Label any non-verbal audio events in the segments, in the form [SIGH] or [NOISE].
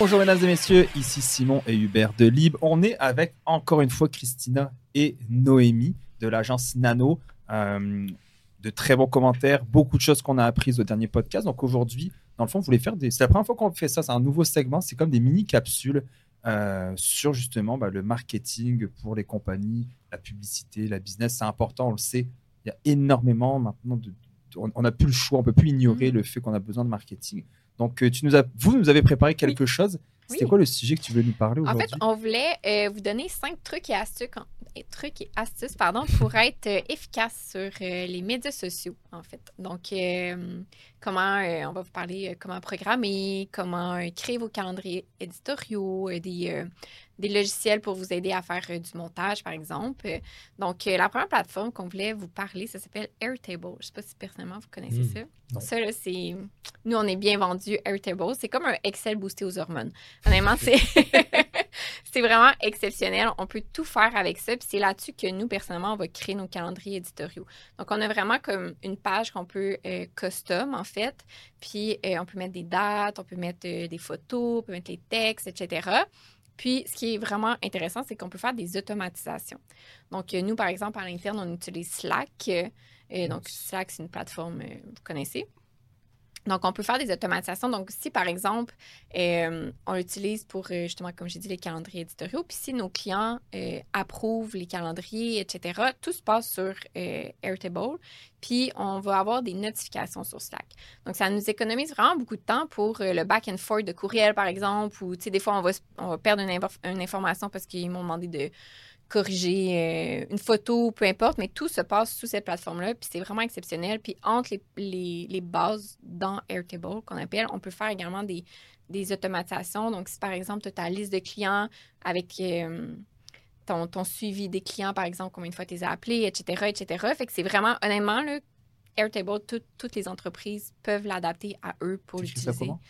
Bonjour mesdames et messieurs, ici Simon et Hubert de Lib. On est avec encore une fois Christina et Noémie de l'agence Nano. Euh, de très bons commentaires, beaucoup de choses qu'on a apprises au dernier podcast. Donc aujourd'hui, dans le fond, vous voulez faire des. C'est la première fois qu'on fait ça, c'est un nouveau segment, c'est comme des mini-capsules euh, sur justement bah, le marketing pour les compagnies, la publicité, la business. C'est important, on le sait. Il y a énormément maintenant de. On n'a plus le choix, on peut plus ignorer Mm. le fait qu'on a besoin de marketing. Donc, euh, tu nous as, vous nous avez préparé quelque chose. C'était Oui. quoi le sujet que tu veux nous parler En aujourd'hui? fait, on voulait euh, vous donner cinq trucs et astuces, trucs et astuces pardon, pour [LAUGHS] être euh, efficace sur euh, les médias sociaux, en fait. Donc, euh, comment, euh, on va vous parler euh, comment programmer, comment euh, créer vos calendriers éditoriaux, des, des logiciels pour vous aider à faire du montage, par exemple. Donc, la première plateforme qu'on voulait vous parler, ça s'appelle Airtable. Je ne sais pas si personnellement vous connaissez Hmm, ça. non. Ça, là, c'est. Nous, on est bien vendu Airtable. C'est comme un Excel boosté aux hormones. Honnêtement, c'est. [LAUGHS] c'est vraiment exceptionnel. On peut tout faire avec ça. Puis c'est là-dessus que nous, personnellement, on va créer nos calendriers éditoriaux. Donc, on a vraiment comme une page qu'on peut euh, custom, en fait. Puis, euh, on peut mettre des dates, on peut mettre euh, des photos, on peut mettre les textes, etc. Puis, ce qui est vraiment intéressant, c'est qu'on peut faire des automatisations. Donc, euh, nous, par exemple, à l'interne, on utilise Slack. Euh, donc, Slack, c'est une plateforme, vous connaissez. Donc, on peut faire des automatisations. Donc, si, par exemple, euh, on l'utilise pour, euh, justement, comme j'ai dit, les calendriers éditoriaux, puis si nos clients euh, approuvent les calendriers, etc., tout se passe sur Airtable, puis on va avoir des notifications sur Slack. Donc, ça nous économise vraiment beaucoup de temps pour le back and forth de courriel, par exemple, ou, tu sais, des fois, on va, on va perdre une information parce qu'ils m'ont demandé de corriger euh, une photo, peu importe, mais tout se passe sous cette plateforme-là, puis c'est vraiment exceptionnel. Puis entre les, les, les bases dans Airtable, qu'on appelle, on peut faire également des, des automatisations. Donc, si par exemple, tu as ta liste de clients avec euh, ton, ton suivi des clients, par exemple, combien de fois tu les as appelés, etc., etc. Fait que c'est vraiment, honnêtement, là, Airtable, tout- toutes les entreprises peuvent l'adapter à eux pour l'utiliser. comment?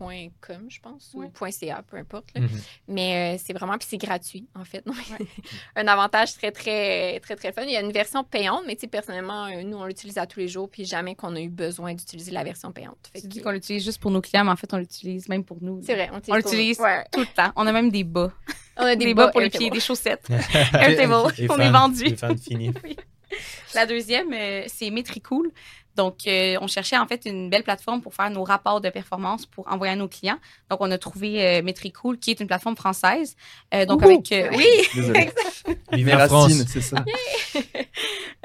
A-I-R-T-A-B-L-E.com, je pense, Ouais. ou .ca, peu importe. là. Mhm. Mais euh, c'est vraiment, puis c'est gratuit, en fait. [LAUGHS] Donc, [LAUGHS] un avantage très, très, très, très fun. Il y a une version payante, mais tu sais, personnellement, euh, nous, on l'utilise à tous les jours, puis jamais qu'on a eu besoin d'utiliser la version payante. Fait Tu que- dis qu'on l'utilise juste pour nos clients, mais en fait, on l'utilise même pour nous. C'est vrai, on On l'utilise Ouais. tout le temps. On a même des bas. [LAUGHS] On a Des, des, bas bas pour les pieds, des chaussettes. Airtable. On fans- est vendu. Les fans finis. La deuxième, euh, c'est Metricool. Donc, euh, on cherchait en fait une belle plateforme pour faire nos rapports de performance pour envoyer à nos clients. Donc, on a trouvé euh, Metricool, qui est une plateforme française. Euh, donc, Ouhou! avec. euh, oui! [LAUGHS] La France. c'est ça. [LAUGHS]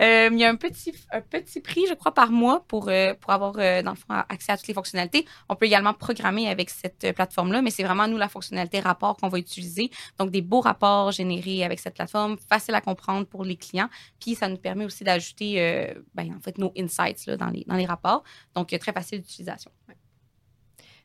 Euh, il y a un petit, un petit prix, je crois, par mois pour, euh, pour avoir, euh, dans le fond, accès à toutes les fonctionnalités. On peut également programmer avec cette euh, plateforme-là, mais c'est vraiment, nous, la fonctionnalité rapport qu'on va utiliser. Donc, des beaux rapports générés avec cette plateforme, facile à comprendre pour les clients. Puis, ça nous permet aussi d'ajouter, euh, ben, en fait, nos insights là, dans, les, dans les rapports. Donc, euh, très facile d'utilisation.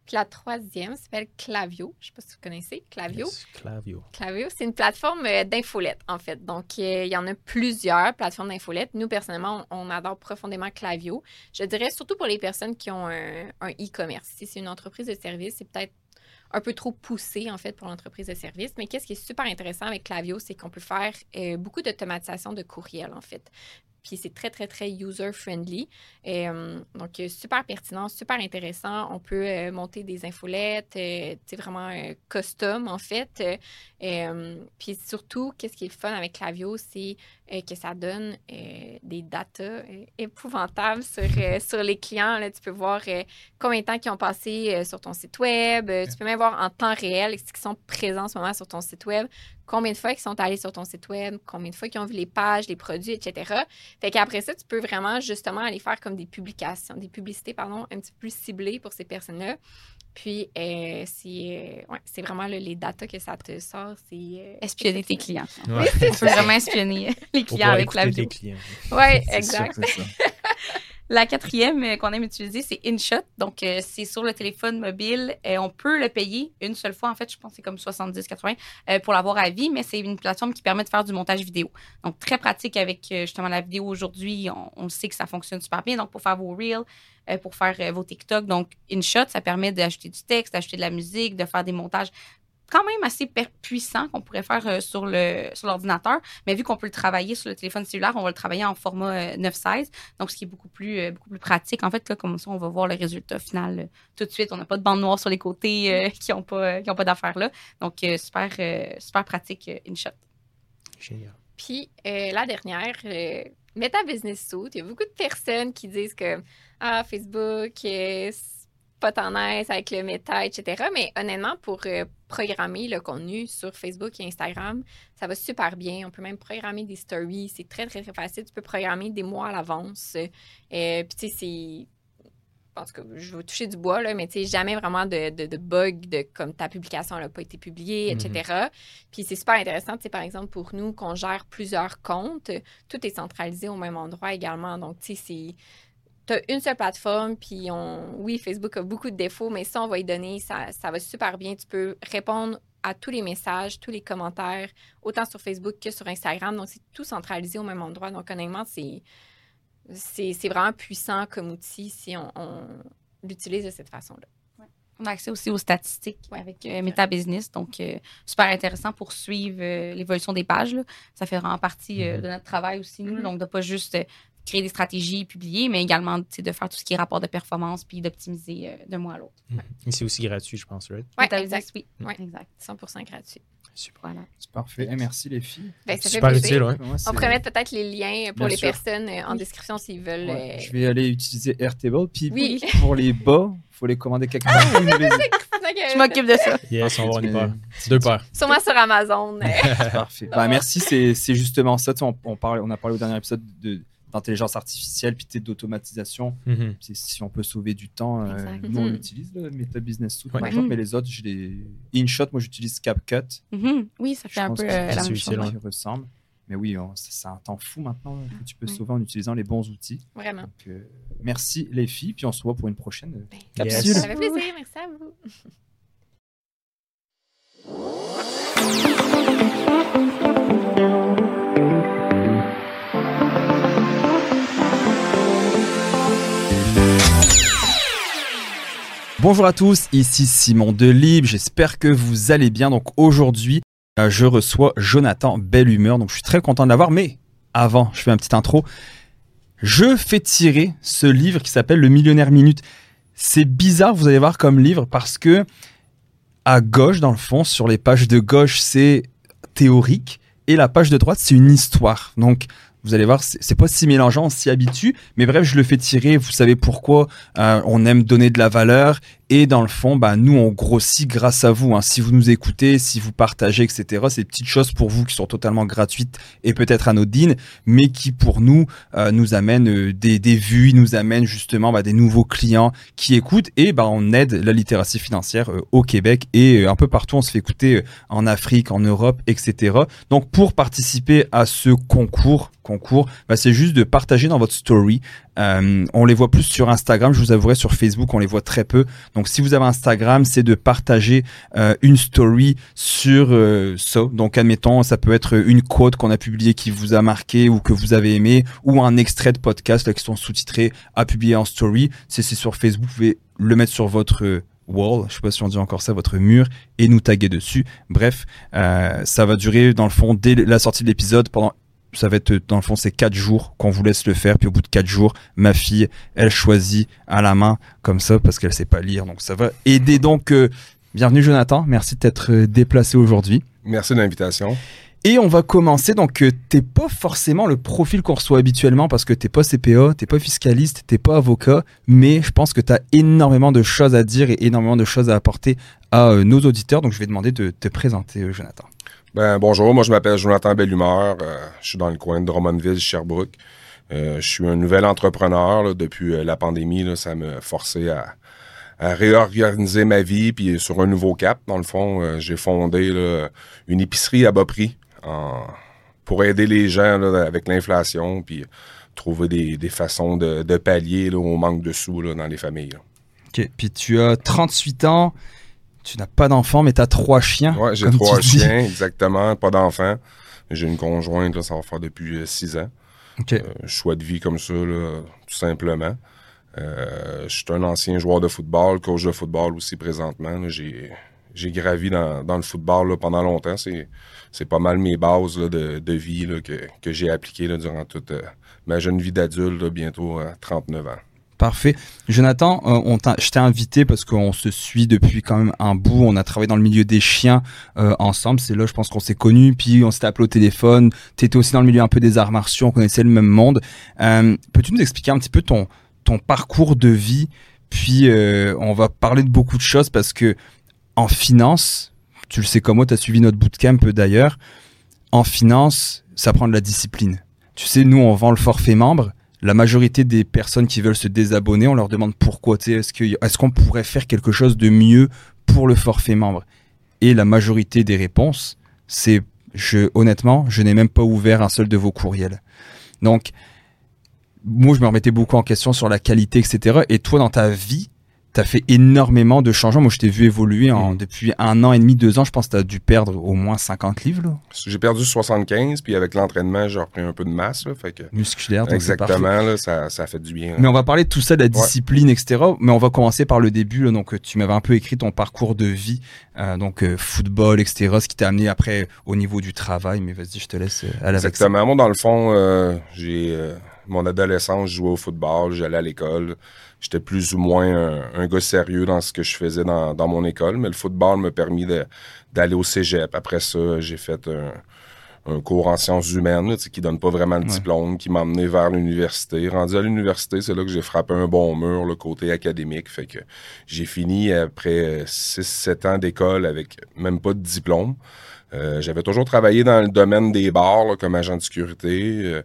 Puis la troisième s'appelle Clavio. Je ne sais pas si vous connaissez Clavio. Yes, Clavio. Clavio, c'est une plateforme euh, d'infolettes, en fait. Donc, euh, il y en a plusieurs plateformes d'infolettes. Nous, personnellement, on, on adore profondément Clavio. Je dirais surtout pour les personnes qui ont un, un e-commerce. Si c'est une entreprise de service, c'est peut-être un peu trop poussé, en fait, pour l'entreprise de service. Mais qu'est-ce qui est super intéressant avec Clavio, c'est qu'on peut faire euh, beaucoup d'automatisation de courriel, en fait. Puis c'est très, très, très user-friendly. Euh, donc, euh, super pertinent, super intéressant. On peut euh, monter des infolettes, euh, sais, vraiment custom, en fait. Puis surtout, qu'est-ce qui est le fun avec Clavio, c'est que ça donne des datas épouvantables sur, [LAUGHS] sur les clients. Là, tu peux voir combien de temps ils ont passé sur ton site web. Tu peux même voir en temps réel ce qui sont présents en ce moment sur ton site web, combien de fois ils sont allés sur ton site web, combien de fois ils ont vu les pages, les produits, etc. Fait qu'après ça, tu peux vraiment justement aller faire comme des publications, des publicités, pardon, un petit peu plus ciblées pour ces personnes-là. Puis, euh, c'est euh, ouais, c'est vraiment là, les datas que ça te sort. C'est euh, Espionner tes clients. Ouais. On peut vraiment espionner les clients avec clients. Ouais, C'est exact. sûr que ça. La quatrième euh, qu'on aime utiliser, c'est InShot. Donc, euh, c'est sur le téléphone mobile. Euh, on peut le payer une seule fois. En fait, je pense que c'est comme 70-80 euh, pour l'avoir à vie, mais c'est une plateforme qui permet de faire du montage vidéo. Donc, très pratique avec justement la vidéo aujourd'hui. On, sait que ça fonctionne super bien. Donc, pour faire vos Reels, pour faire vos TikTok. Donc, InShot, ça permet d'ajouter du texte, d'ajouter de la musique, de faire des montages quand même assez puissant qu'on pourrait faire euh, sur le sur l'ordinateur, mais vu qu'on peut le travailler sur le téléphone cellulaire, on va le travailler en format 9-16, donc ce qui est beaucoup plus, beaucoup plus pratique. En fait, là, comme ça, on va voir le résultat final tout de suite. On n'a pas de bande noire sur les côtés [LAUGHS] qui n'ont pas, qui ont pas d'affaires là. Donc, super, super pratique, InShot. Génial. Puis, la dernière, Meta Business Suite, il y a beaucoup de personnes qui disent que ah, Facebook, c'est pas nice avec le méta, etc. Mais honnêtement, pour euh, programmer le contenu sur Facebook et Instagram, ça va super bien. On peut même programmer des stories. C'est très, très, très facile. Tu peux programmer des mois à l'avance. Euh, puis, tu sais, c'est pense que je vais toucher du bois, là, mais tu sais, jamais vraiment de, de, de bug de comme ta publication n'a pas été publiée, etc. Mm-hmm. Puis c'est super intéressant, tu sais, par exemple, pour nous, qu'on gère plusieurs comptes, tout est centralisé au même endroit également. Donc, tu sais, c'est. Tu as une seule plateforme, puis on. Oui, Facebook a beaucoup de défauts, mais ça, on va y donner, ça, ça va super bien. Tu peux répondre à tous les messages, tous les commentaires, autant sur Facebook que sur Instagram. Donc, c'est tout centralisé au même endroit. Donc, honnêtement, c'est c'est vraiment puissant comme outil si on, l'utilise de cette façon-là. On a accès aussi aux statistiques avec euh, Meta Business, donc euh, super intéressant pour suivre euh, l'évolution des pages. Ça fait vraiment partie mm-hmm. de notre travail aussi, nous, mm-hmm. donc de pas juste créer des stratégies, publier, mais également de faire tout ce qui est rapport de performance puis d'optimiser d'un mois à l'autre. Mm-hmm. C'est aussi gratuit, je pense, right? Oui, exact. Oui, exact. 100% gratuit. Super. C'est parfait. Merci les filles. Ben, super utile. Ouais. On pourrait mettre peut-être les liens pour les personnes euh, en description s'ils veulent. Euh, je vais aller utiliser Airtable. Puis oui. [LAUGHS] pour les bas, il faut les commander quelque part. [LAUGHS] je m'occupe de ça. Yes, on va une paire. C'est deux paires. [LAUGHS] Sûrement sur Amazon. Parfait. Ben, merci, c'est justement ça. On, on, on a parlé au dernier épisode de d'intelligence artificielle, puis d'automatisation. Mhm. Si on peut sauver du temps, euh, nous, on mhm. utilise le Meta Business Suite, par exemple, mais les autres, je les... InShot, moi, j'utilise CapCut. Mhm. Oui, ça fait un peu euh, la même chose. Qui ressemble. Mais oui, c'est un temps fou maintenant que tu peux sauver en utilisant les bons outils. Vraiment. Donc, euh, merci les filles, puis on se voit pour une prochaine ben, capsule. Ça fait plaisir, merci à vous. [LAUGHS] Bonjour à tous, ici Simon Delibes, j'espère que vous allez bien. Donc aujourd'hui, euh, je reçois Jonathan Belle Humeur, donc je suis très content de l'avoir. Mais avant, je fais un petit intro. Je fais tirer ce livre qui s'appelle Le Millionnaire Minute. C'est bizarre, vous allez voir comme livre, parce que à gauche, dans le fond, sur les pages de gauche, c'est théorique, et la page de droite, c'est une histoire. Donc, vous allez voir, c'est pas si mélangeant, on s'y habitue. Mais bref, je le fais tirer. Vous savez pourquoi euh, On aime donner de la valeur. Et dans le fond, bah, nous, on grossit grâce à vous. Hein. Si vous nous écoutez, si vous partagez, etc. Des petites choses pour vous qui sont totalement gratuites et peut-être anodines, mais qui pour nous euh, nous amènent euh, des, des vues, nous amènent justement bah, des nouveaux clients qui écoutent. Et bah, on aide la littératie financière au Québec et un peu partout. On se fait écouter en Afrique, en Europe, etc. Donc pour participer à ce concours, concours, bah, c'est juste de partager dans votre story. Euh, on les voit plus sur Instagram, je vous avouerai sur Facebook, on les voit très peu. Donc si vous avez Instagram, c'est de partager euh, une story sur euh, ça. Donc admettons, ça peut être une quote qu'on a publiée qui vous a marqué ou que vous avez aimé, ou un extrait de podcast là, qui sont sous-titrés à publier en story. C'est sur Facebook, vous pouvez le mettre sur votre wall, je sais pas si on dit encore ça, votre mur, et nous taguer dessus. Bref, ça va durer dans le fond dès la sortie de l'épisode pendant ça va être dans le fond c'est quatre jours qu'on vous laisse le faire puis au bout de quatre jours ma fille elle choisit à la main comme ça parce qu'elle sait pas lire donc ça va aider. Donc euh, bienvenue Jonathan. Merci d'être euh, déplacé aujourd'hui. Merci de l'invitation. Et on va commencer donc euh, t'es pas forcément le profil qu'on reçoit habituellement parce que t'es pas CPA t'es pas fiscaliste t'es pas avocat mais je pense que tu as énormément de choses à dire et énormément de choses à apporter à nos auditeurs donc je vais demander de te présenter Jonathan ben, bonjour, moi je m'appelle Jonathan Bellumeur. Euh, je suis dans le coin de Drummondville, Sherbrooke. Euh, je suis un nouvel entrepreneur. depuis euh, la pandémie, ça m'a forcé à, réorganiser ma vie puis sur un nouveau cap. Dans le fond, j'ai fondé une épicerie à bas prix pour aider les gens avec l'inflation puis trouver des, façons de, pallier au manque de sous dans les familles. OK. Puis tu as 38 ans. Tu n'as pas d'enfant, mais tu as trois chiens. Oui, j'ai trois chiens, exactement. Pas d'enfant. J'ai une conjointe, là, ça va faire depuis euh, six ans. Okay. Euh, choix de vie comme ça, là, tout simplement. Euh, je suis un ancien joueur de football, coach de football aussi présentement. J'ai gravi dans, dans le football là, pendant longtemps. C'est, pas mal mes bases là, de, de vie que, que j'ai appliquées durant toute ma jeune vie d'adulte, bientôt à 39 ans. Parfait. Jonathan, euh, on je t'ai invité parce qu'on se suit depuis quand même un bout. On a travaillé dans le milieu des chiens euh, ensemble. C'est là, je pense qu'on s'est connus. Puis on s'était appelé au téléphone. Tu étais aussi dans le milieu un peu des arts martiaux. On connaissait le même monde. Euh, Peux-tu nous expliquer un petit peu ton, ton parcours de vie? Puis on va parler de beaucoup de choses parce que en finance, tu le sais comme moi, tu as suivi notre bootcamp d'ailleurs. En finance, ça prend de la discipline. Tu sais, nous, on vend le forfait membre la majorité des personnes qui veulent se désabonner, on leur demande pourquoi. Est-ce qu'on pourrait faire quelque chose de mieux pour le forfait membre? Et la majorité des réponses, c'est honnêtement, je n'ai même pas ouvert un seul de vos courriels. Donc, moi, je me remettais beaucoup en question sur la qualité, etc. Et toi, dans ta vie, tu as fait énormément de changements. Moi, je t'ai vu évoluer en, Mhm. depuis un an et demi, deux ans. Je pense que tu as dû perdre au moins 50 livres là, J'ai perdu 75, puis avec l'entraînement, j'ai repris un peu de masse. Là, fait que, musculaires. donc exactement, là, ça, ça fait du bien. là. Mais on va parler de tout ça, de la discipline, etc. Mais on va commencer par le début. là. Donc, euh, tu m'avais un peu écrit ton parcours de vie, euh, donc euh, football, etc. Ce qui t'a amené après au niveau du travail. Mais vas-y, je te laisse euh, aller avec ça. Exactement. Moi, dans le fond, euh, j'ai euh, mon adolescence, je jouais au football, j'allais à l'école. J'étais plus ou moins un, un gars sérieux dans ce que je faisais dans, dans mon école, mais le football m'a permis d'aller au cégep. Après ça, j'ai fait un, un cours en sciences humaines, là, qui donne pas vraiment le Ouais. diplôme, qui m'a emmené vers l'université. Rendu à l'université, c'est là que j'ai frappé un bon mur, le côté académique. Fait que j'ai fini après 6-7 ans d'école avec même pas de diplôme. Euh, J'avais toujours travaillé dans le domaine des bars là, comme agent de sécurité. Euh,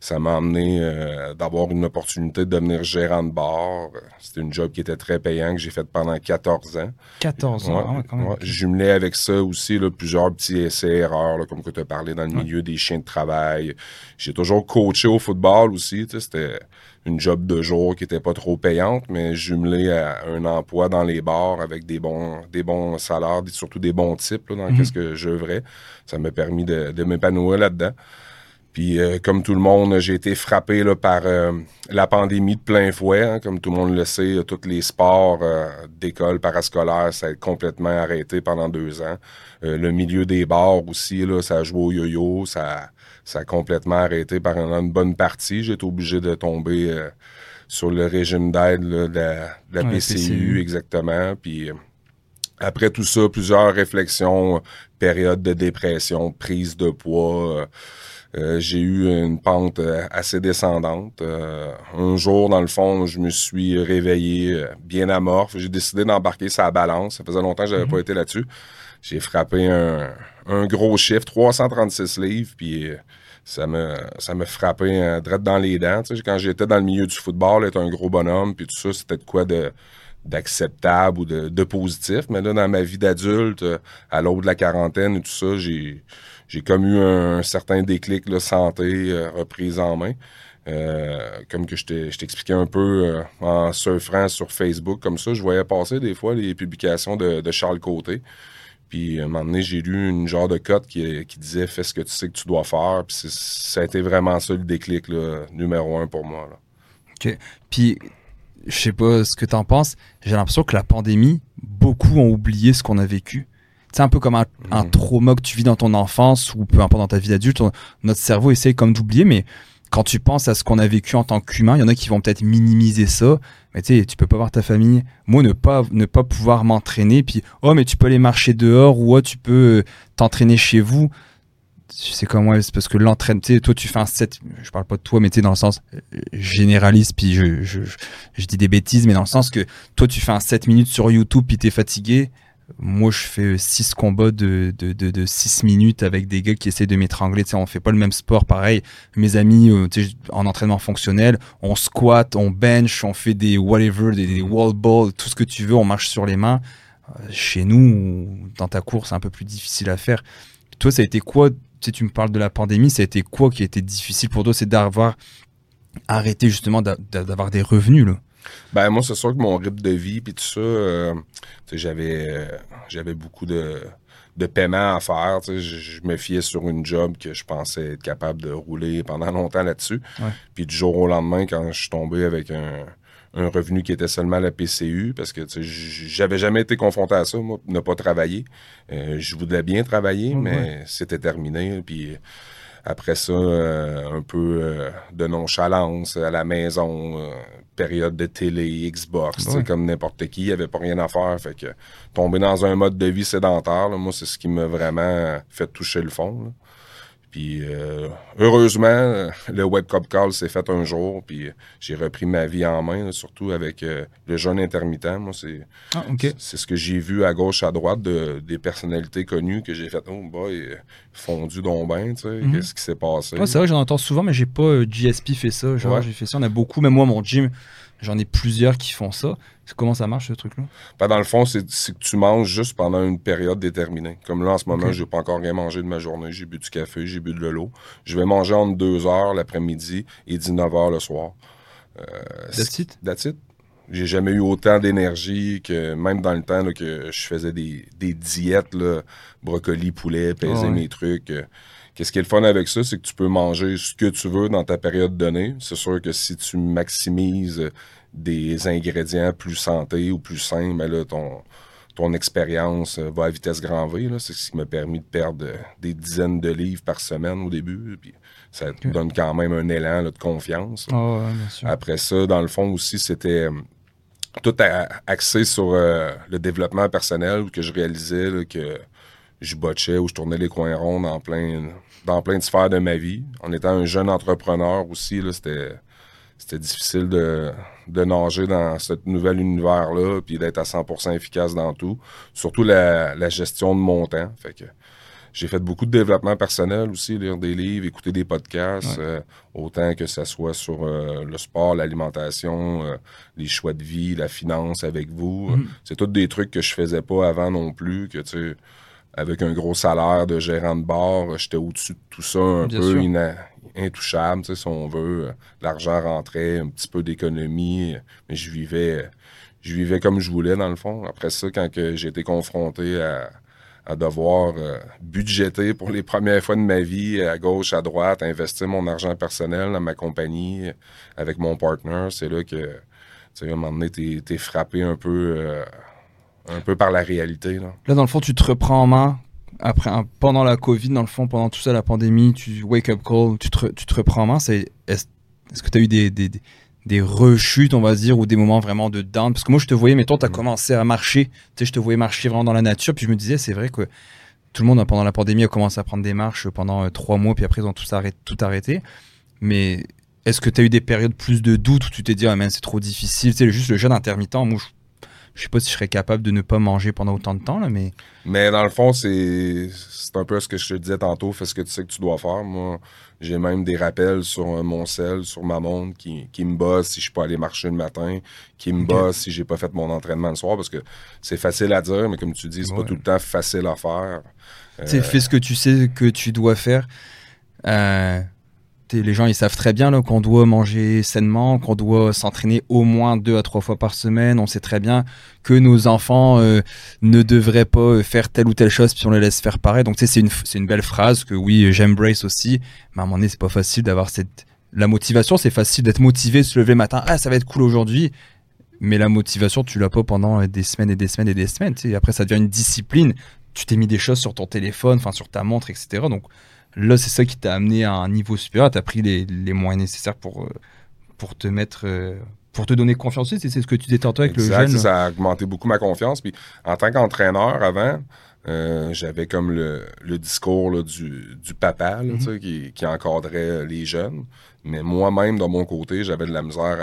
ça m'a amené euh, d'avoir une opportunité de devenir gérant de bar. C'était une job qui était très payant que j'ai fait pendant 14 ans. 14 ans, Ouais, ah quand même. ouais. Jumelé avec ça aussi là, plusieurs petits essais erreurs, là, comme que tu as parlé dans le Ouais. milieu des chiens de travail. J'ai toujours coaché au football aussi. C'était une job de jour qui était pas trop payante, mais jumelé à un emploi dans les bars avec des bons, des bons salaires, surtout des bons types là, dans Mhm. qu'est-ce que j'œuvrais. Ça m'a permis de, de m'épanouir là-dedans. Puis, euh, comme tout le monde, j'ai été frappé là, par euh, la pandémie de plein fouet. hein. Comme tout le monde le sait, euh, tous les sports euh, d'école parascolaire, ça a été complètement arrêté pendant deux ans. Euh, le milieu des bars aussi, là, ça a joué au yo-yo. Ça, ça a complètement arrêté pendant une bonne partie. J'ai été obligé de tomber euh, sur le régime d'aide là, de la, de la Ouais, PCU, PCU. exactement. Puis, euh, après tout ça, plusieurs réflexions, période de dépression, prise de poids. euh, euh, j'ai eu une pente euh, assez descendante. Euh, un jour, dans le fond, je me suis réveillé euh, bien amorphe. J'ai décidé d'embarquer sa balance. Ça faisait longtemps que j'avais Mhm. pas été là-dessus. J'ai frappé un, un gros chiffre, 336 livres, puis ça me ça me frappé euh, direct dans les dents. Tu sais, quand j'étais dans le milieu du football, être un gros bonhomme, puis tout ça, c'était de quoi de d'acceptable ou de, de positif. Mais là, dans ma vie d'adulte, à l'aube de la quarantaine et tout ça, j'ai j'ai comme eu un, certain déclic là, santé, euh, reprise en main. Euh, comme que je t'expliquais un peu euh, en surfant sur Facebook, comme ça, je voyais passer des fois les publications de, Charles Côté. Puis à un moment donné, j'ai lu une genre de cote qui, disait Fais ce que tu sais que tu dois faire. Puis ça a été vraiment ça le déclic numéro un pour moi. Là. Puis, je sais pas ce que t'en penses, j'ai l'impression que la pandémie, beaucoup ont oublié ce qu'on a vécu. C'est un peu comme un, un Mhm. trauma que tu vis dans ton enfance ou peu importe dans ta vie d'adulte. on- Notre cerveau essaye comme d'oublier, mais quand tu penses à ce qu'on a vécu en tant qu'humain, il y en a qui vont peut-être minimiser ça. Mais tu sais, tu peux pas voir ta famille. Moi, ne pas, ne pas pouvoir m'entraîner, puis oh, mais tu peux aller marcher dehors ou oh, tu peux euh, t'entraîner chez vous. C'est comme ouais, c'est parce que l'entraîne, tu sais, toi tu fais un set, je parle pas de toi, mais tu sais, dans le sens euh, généraliste, puis je, je, je, je dis des bêtises, mais dans le sens que toi tu fais un 7 minutes sur YouTube, puis t'es fatigué. Moi, je fais 6 combats de, de, de, de 6 minutes avec des gars qui essaient de m'étrangler. On fait pas le même sport, pareil. Mes amis, euh, en entraînement fonctionnel, on squat, on bench, on fait des whatever, des, wall balls, tout ce que tu veux, on marche sur les mains. Euh, Chez nous, dans ta course, c'est un peu plus difficile à faire. Toi, ça a été quoi Tu tu me parles de la pandémie, ça a été quoi qui a été difficile pour toi C'est d'avoir arrêté justement d'a- d'a- d'avoir des revenus, là? Ben moi, c'est sûr que mon rythme de vie puis tout ça, euh, j'avais euh, j'avais beaucoup de, de paiements à faire. Je, je me fiais sur une job que je pensais être capable de rouler pendant [LAUGHS] longtemps là-dessus. Puis du jour au lendemain, quand je suis tombé avec un, un revenu qui était seulement la PCU parce que j'avais jamais été confronté à ça, moi, ne pas travailler. Euh, je voulais bien travailler, mais c'était terminé. Puis après ça, euh, un peu euh, de nonchalance à la maison, euh, période de télé, Xbox, comme n'importe qui, il n'y avait pas rien à faire. Fait que tomber dans un mode de vie sédentaire, moi, c'est ce qui m'a vraiment fait toucher le fond. Puis euh, heureusement, le web call s'est fait un jour, puis j'ai repris ma vie en main, surtout avec euh, le jeûne intermittent. Moi, c'est ah, c'est ce que j'ai vu à gauche, à droite de, des personnalités connues que j'ai fait. Oh boy, fondu donc tu sais, mhm. qu'est-ce qui s'est passé? c'est vrai, j'en entends souvent, mais j'ai pas euh, GSP fait ça. Genre, j'ai fait ça. On a beaucoup, même moi, mon gym, j'en ai plusieurs qui font ça. Comment ça marche, ce truc-là? Ben, dans le fond, c'est que tu manges juste pendant une période déterminée. Comme là, en ce moment, je j'ai pas encore rien mangé de ma journée. J'ai bu du café, j'ai bu de l'eau. Je vais manger entre 2 heures l'après-midi et 19 heures le soir. Euh, that's it? That's it. J'ai jamais eu autant d'énergie que même dans le temps que je faisais des, diètes, là, brocoli, poulet, peser mes trucs. Euh, Qu'est-ce qui est le fun avec ça, c'est que tu peux manger ce que tu veux dans ta période donnée. C'est sûr que si tu maximises des ingrédients plus santé ou plus sains, mais là, ton, ton expérience va à vitesse grand V. C'est ce qui m'a permis de perdre des dizaines de livres par semaine au début. Puis ça te donne quand même un élan de confiance. Ah Après ça, dans le fond aussi, c'était euh, tout axé sur euh, le développement personnel que je réalisais que je botchais ou je tournais les coins ronds dans plein, dans plein de sphères de ma vie. En étant un jeune entrepreneur aussi, c'était, c'était difficile de, de nager dans ce nouvel univers-là puis d'être à 100% efficace dans tout. Surtout la, la gestion de mon temps. Fait que j'ai fait beaucoup de développement personnel aussi, lire des livres, écouter des podcasts, euh, autant que ce soit sur euh, le sport, l'alimentation, euh, les choix de vie, la finance avec vous. Mm-hmm. C'est tous des trucs que je faisais pas avant non plus, que tu sais avec un gros salaire de gérant de bar, j'étais au-dessus de tout ça, un peu intouchable, si on veut. L'argent rentrait, un petit peu d'économie, mais je vivais, je vivais comme je voulais, dans le fond. Après ça, quand j'ai été confronté à, devoir euh, budgéter pour les premières fois de ma vie, à gauche, à droite, investir mon argent personnel dans ma compagnie avec mon partner, c'est là que, tu sais, à un moment donné, t'es frappé un peu... Euh, un peu par la réalité. Là, là dans le fond, tu te reprends en main après, pendant la Covid, dans le fond, pendant tout ça, la pandémie, tu wake up call, tu te, tu te reprends en main. Est-ce est que tu as eu des, des, des, rechutes, on va dire, ou des moments vraiment de down? Parce que moi, je te voyais, mettons, tu as mm. commencé à marcher. Tu sais, je te voyais marcher vraiment dans la nature. Puis je me disais, c'est vrai que tout le monde, pendant la pandémie, a commencé à prendre des marches pendant euh, trois mois. Puis après, ils ont tout, arrêté, tout arrêté. Mais est-ce que tu as eu des périodes plus de doute où tu t'es dit, ah, c'est trop difficile? Tu sais, juste le jeûne intermittent, moi, je je sais pas si je serais capable de ne pas manger pendant autant de temps, là, mais. Mais dans le fond, c'est un peu ce que je te disais tantôt, fais ce que tu sais que tu dois faire. Moi, j'ai même des rappels sur mon sel, sur ma montre, qui, qui me bosse si je peux aller marcher le matin, qui me bosse si j'ai pas fait mon entraînement le soir, parce que c'est facile à dire, mais comme tu dis, c'est pas tout le temps facile à faire. Tu sais, fais ce que tu sais que tu dois faire. Euh, les gens ils savent très bien qu'on doit manger sainement, qu'on doit s'entraîner au moins deux à trois fois par semaine. On sait très bien que nos enfants euh, ne devraient pas euh, faire telle ou telle chose puis on les laisse faire pareil. Donc c'est une, belle phrase que oui j'embrace aussi. Mais à un moment donné c'est pas facile d'avoir cette la motivation. C'est facile d'être motivé, de se lever le matin. Ah ça va être cool aujourd'hui. Mais la motivation tu l'as pas pendant des semaines et des semaines et des semaines. Et après ça devient une discipline. Tu t'es mis des choses sur ton téléphone, enfin sur ta montre, etc. Donc Là, c'est ça qui t'a amené à un niveau supérieur. Tu as pris les, les, moyens nécessaires pour, euh, pour te mettre. Euh, pour te donner confiance C'est ce que tu disais avec le jeune. Ça a augmenté beaucoup ma confiance. Puis en tant qu'entraîneur avant, euh, j'avais comme le, le discours là, du, du, papa là, mm-hmm. qui, qui, encadrait les jeunes. Mais moi-même, de mon côté, j'avais de la misère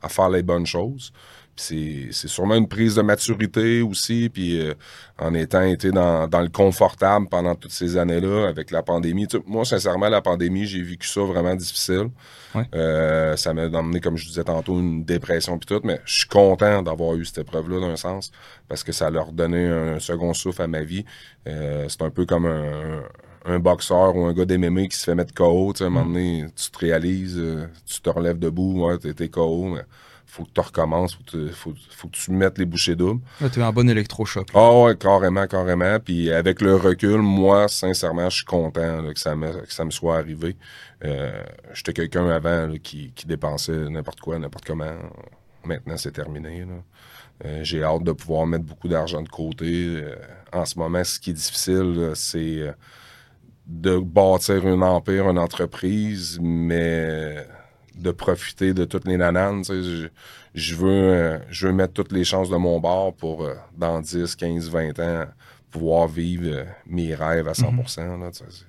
à, à, faire les bonnes choses c'est sûrement une prise de maturité aussi, puis euh, en étant été dans, le confortable pendant toutes ces années-là avec la pandémie. moi, sincèrement, la pandémie, j'ai vécu ça vraiment difficile. Euh, ça m'a amené, comme je disais tantôt, une dépression puis tout, mais je suis content d'avoir eu cette épreuve-là d'un sens parce que ça leur donnait un second souffle à ma vie. Euh, c'est un peu comme un, boxeur ou un gars d'MMA qui se fait mettre KO. À un moment mm. donné, tu te réalises, tu te relèves debout, ouais, t'es KO, mais faut que tu recommences, faut que, faut, faut que tu mettes les bouchées doubles. tu es un bon électrochoc. Ah ouais, carrément, carrément. Puis avec le recul, moi, sincèrement, je suis content que, ça me, que ça me soit arrivé. Euh, J'étais quelqu'un avant qui, qui, dépensait n'importe quoi, n'importe comment. maintenant, c'est terminé. Euh, j'ai hâte de pouvoir mettre beaucoup d'argent de côté. Euh, en ce moment, ce qui est difficile, c'est de bâtir un empire, une entreprise, mais de profiter de toutes les nananes. Je, veux, je veux mettre toutes les chances de mon bord pour, dans 10, 15, 20 ans, pouvoir vivre mes rêves à 100% mm-hmm.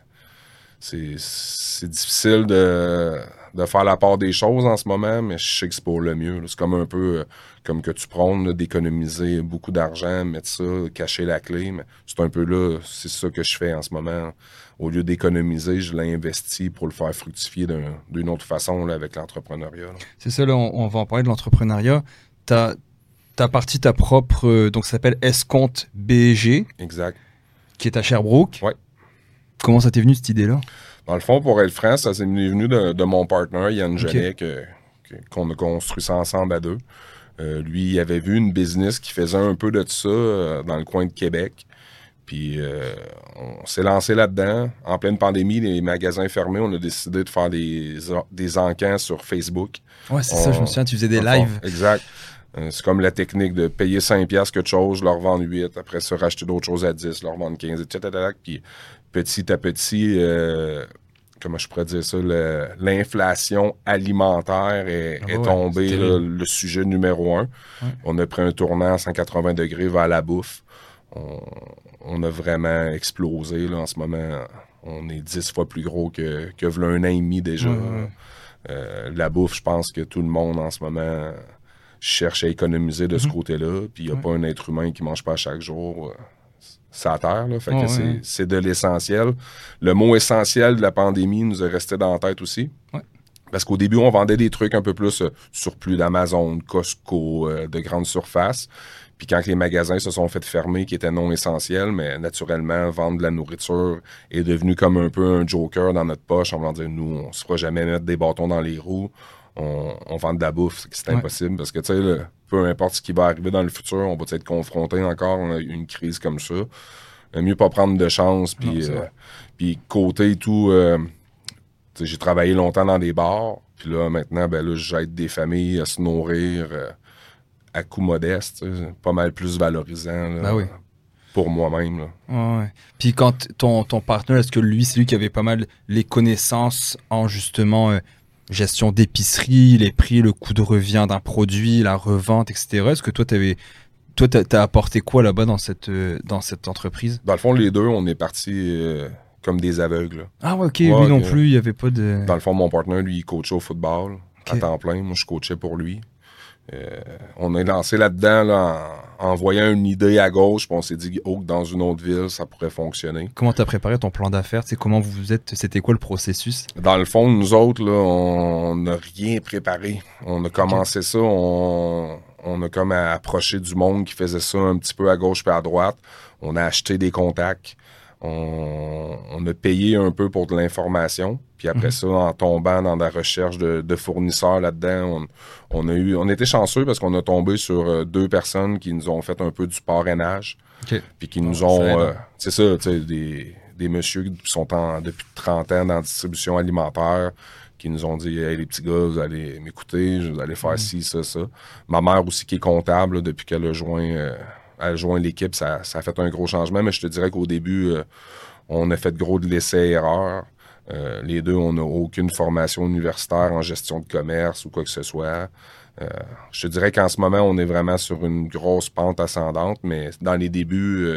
C'est difficile de de faire la part des choses en ce moment, mais je sais que c'est pour le mieux. C'est comme un peu euh, comme que tu prônes, d'économiser beaucoup d'argent, mettre ça, cacher la clé. Mais c'est un peu là, c'est ça que je fais en ce moment. Au lieu d'économiser, je l'investis pour le faire fructifier d'une autre façon avec l'entrepreneuriat. C'est ça, là, on, va en parler de l'entrepreneuriat. Tu as, parti ta propre, euh, donc ça s'appelle Escompte BG. Exact. Qui est à Sherbrooke. Ouais. Comment ça t'est venu cette idée-là? Dans le fond, pour être franc, ça s'est venu de, mon partenaire, Yann Genet, qu'on a construit ça ensemble à deux. Euh, lui, il avait vu une business qui faisait un peu de ça euh, dans le coin de Québec. Puis euh, on s'est lancé là-dedans. En pleine pandémie, les magasins fermés, on a décidé de faire des, des encans sur Facebook. Ouais, c'est ça, je me souviens, tu faisais des lives. exact. c'est comme la technique de payer 5$ quelque chose, leur vendre 8, après se racheter d'autres choses à 10, leur vendre 15, etc. Puis petit à petit, comment je pourrais dire ça, l'inflation alimentaire est, ah tombée le sujet numéro un. On a pris un tournant à 180 degrés vers la bouffe. On, a vraiment explosé là, en ce moment. On est dix fois plus gros que, que un an et demi déjà. Euh, la bouffe, je pense que tout le monde en ce moment cherche à économiser de ce mm-hmm. côté-là. Puis il n'y a pas un être humain qui ne mange pas chaque jour ça terre. Là, fait que c'est de l'essentiel. Le mot essentiel de la pandémie nous est resté dans la tête aussi. Parce qu'au début, on vendait des trucs un peu plus euh, surplus d'Amazon, Costco, euh, de grandes surfaces. Puis quand les magasins se sont fait fermer, qui étaient non essentiels, mais naturellement, vendre de la nourriture est devenu comme un peu un joker dans notre poche. On va dire, nous, on se fera jamais mettre des bâtons dans les roues. On, vend de la bouffe, c'est impossible. Parce que, tu sais, peu importe ce qui va arriver dans le futur, on va être confronté encore à une crise comme ça. mieux pas prendre de chance, puis, euh, côté tout. Euh, j'ai travaillé longtemps dans des bars, puis là, maintenant, ben là, j'aide des familles à se nourrir euh, à coût modeste, pas mal plus valorisant. Ben pour moi-même. Puis quand ton, ton partenaire, est-ce que lui, c'est lui qui avait pas mal les connaissances en justement gestion d'épicerie, les prix, le coût de revient d'un produit, la revente, etc. Est-ce que toi, tu avais toi, t'as apporté quoi là-bas dans cette, euh, dans cette entreprise? Dans le fond, les deux, on est partis euh, comme des aveugles. Ah ouais, ok, lui non plus, il n'y avait pas de... Dans le fond, mon partenaire, lui, il coachait au football à temps plein. Moi, je coachais pour lui. Euh, on est lancé là-dedans en, voyant une idée à gauche, puis on s'est dit oh, que dans une autre ville, ça pourrait fonctionner. Comment tu as préparé ton plan d'affaires? C'est comment vous vous êtes, c'était quoi le processus? Dans le fond, nous autres, on n'a rien préparé. On a commencé ça, on, a comme approché du monde qui faisait ça un petit peu à gauche et à droite. On a acheté des contacts. On, a payé un peu pour de l'information. Puis après mhm. ça, en tombant dans la recherche de, fournisseurs là-dedans, on, a eu, on était chanceux parce qu'on a tombé sur euh, deux personnes qui nous ont fait un peu du parrainage. Puis qui nous ont, euh, c'est ça, des, des messieurs qui sont depuis 30 ans dans la distribution alimentaire, qui nous ont dit Hey, les petits gars, vous allez m'écouter, vous allez faire mhm. ci, ça, ça. Ma mère aussi, qui est comptable depuis qu'elle a joint euh, à joindre l'équipe, ça, a fait un gros changement. Mais je te dirais qu'au début, euh, on a fait gros de l'essai-erreur. Euh, les deux, on n'a aucune formation universitaire en gestion de commerce ou quoi que ce soit. Euh, je te dirais qu'en ce moment, on est vraiment sur une grosse pente ascendante, mais dans les débuts,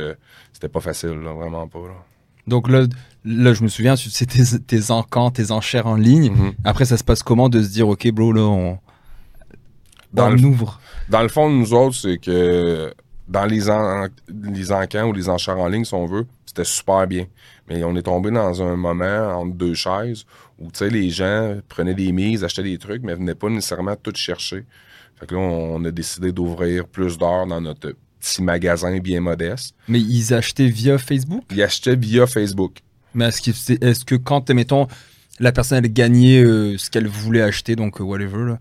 c'était pas facile, vraiment pas. Donc là, là, je me souviens, c'est tes, tes encans, tes enchères en ligne. Mm-hmm. Après, ça se passe comment de se dire, OK, bro, là, on, dans le, ouvre? Dans le fond, nous autres, c'est que dans les, les encans ou les enchères en ligne, si on veut, c'était super bien. Mais on est tombé dans un moment entre deux chaises où, les gens prenaient des mises, achetaient des trucs, mais venaient pas nécessairement tout chercher. Fait que là, on, a décidé d'ouvrir plus d'heures dans notre petit magasin bien modeste. Mais ils achetaient via Facebook? Ils achetaient via Facebook. Mais est-ce que, est, que quand, mettons, la personne elle gagnait euh, ce qu'elle voulait acheter, donc euh, whatever.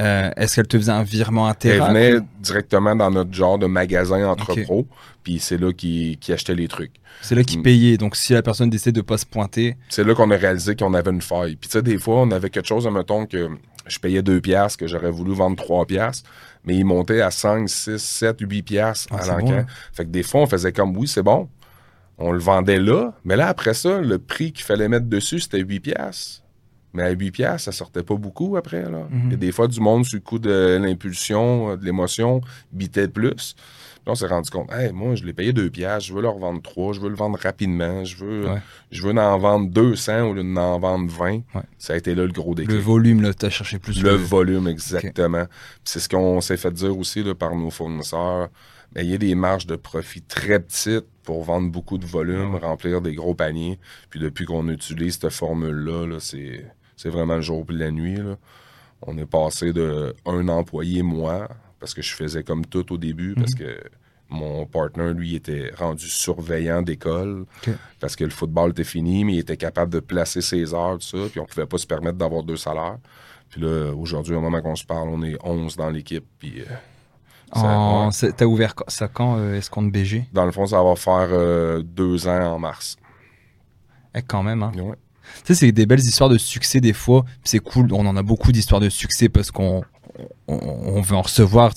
Euh, est-ce qu'elle te faisait un virement intérieur Elle venait directement dans notre genre de magasin entre pros, puis c'est là qui, qui achetait les trucs. C'est là qu'il mm. payait. Donc si la personne décide de pas se pointer. C'est là qu'on a réalisé qu'on avait une faille. Puis tu sais, des fois, on avait quelque chose, mettons que je payais 2 piastres, que j'aurais voulu vendre 3 piastres, mais il montait à 5, 6, 7, 8 piastres Ah, à l'encan. bon, hein? Fait que des fois, on faisait comme, oui, c'est bon. On le vendait là, mais là, après ça, le prix qu'il fallait mettre dessus, c'était 8 piastres. Mais à 8 piastres, ça sortait pas beaucoup après, là. Mhm. Et des fois, du monde, sur le coup de l'impulsion, euh, de l'émotion, bitait plus. Puis on s'est rendu compte, hey, moi, je l'ai payé 2 piastres, je veux leur vendre 3, je veux le vendre rapidement, je veux, Ouais. je veux en vendre 200 au lieu d'en vendre 20. Ouais. Ça a été là le gros déclic. Le volume, là, t'as cherché plus. Le volume, exactement. C'est ce qu'on s'est fait dire aussi là, par nos fournisseurs. Mais il y a des marges de profit très petites pour vendre beaucoup de volume, remplir des gros paniers. Puis depuis qu'on utilise cette formule-là, là, c'est, c'est vraiment le jour et la nuit. là. On est passé de un employé, moi, parce que je faisais comme tout au début, parce que mon partner, lui, était rendu surveillant d'école, parce que le football était fini, mais il était capable de placer ses heures, tout ça, puis on pouvait pas se permettre d'avoir deux salaires. Puis là, aujourd'hui, au moment qu'on se parle, on est 11 dans l'équipe, puis... euh, ça- En- ouais. c'est- T'as ouvert ça quand, euh, Escompte BG Dans le fond, ça va faire euh, deux ans en mars. Eh, Quand même, hein. Ouais. C'est des belles histoires de succès des fois. C'est cool, on en a beaucoup d'histoires de succès parce qu'on on, veut en recevoir.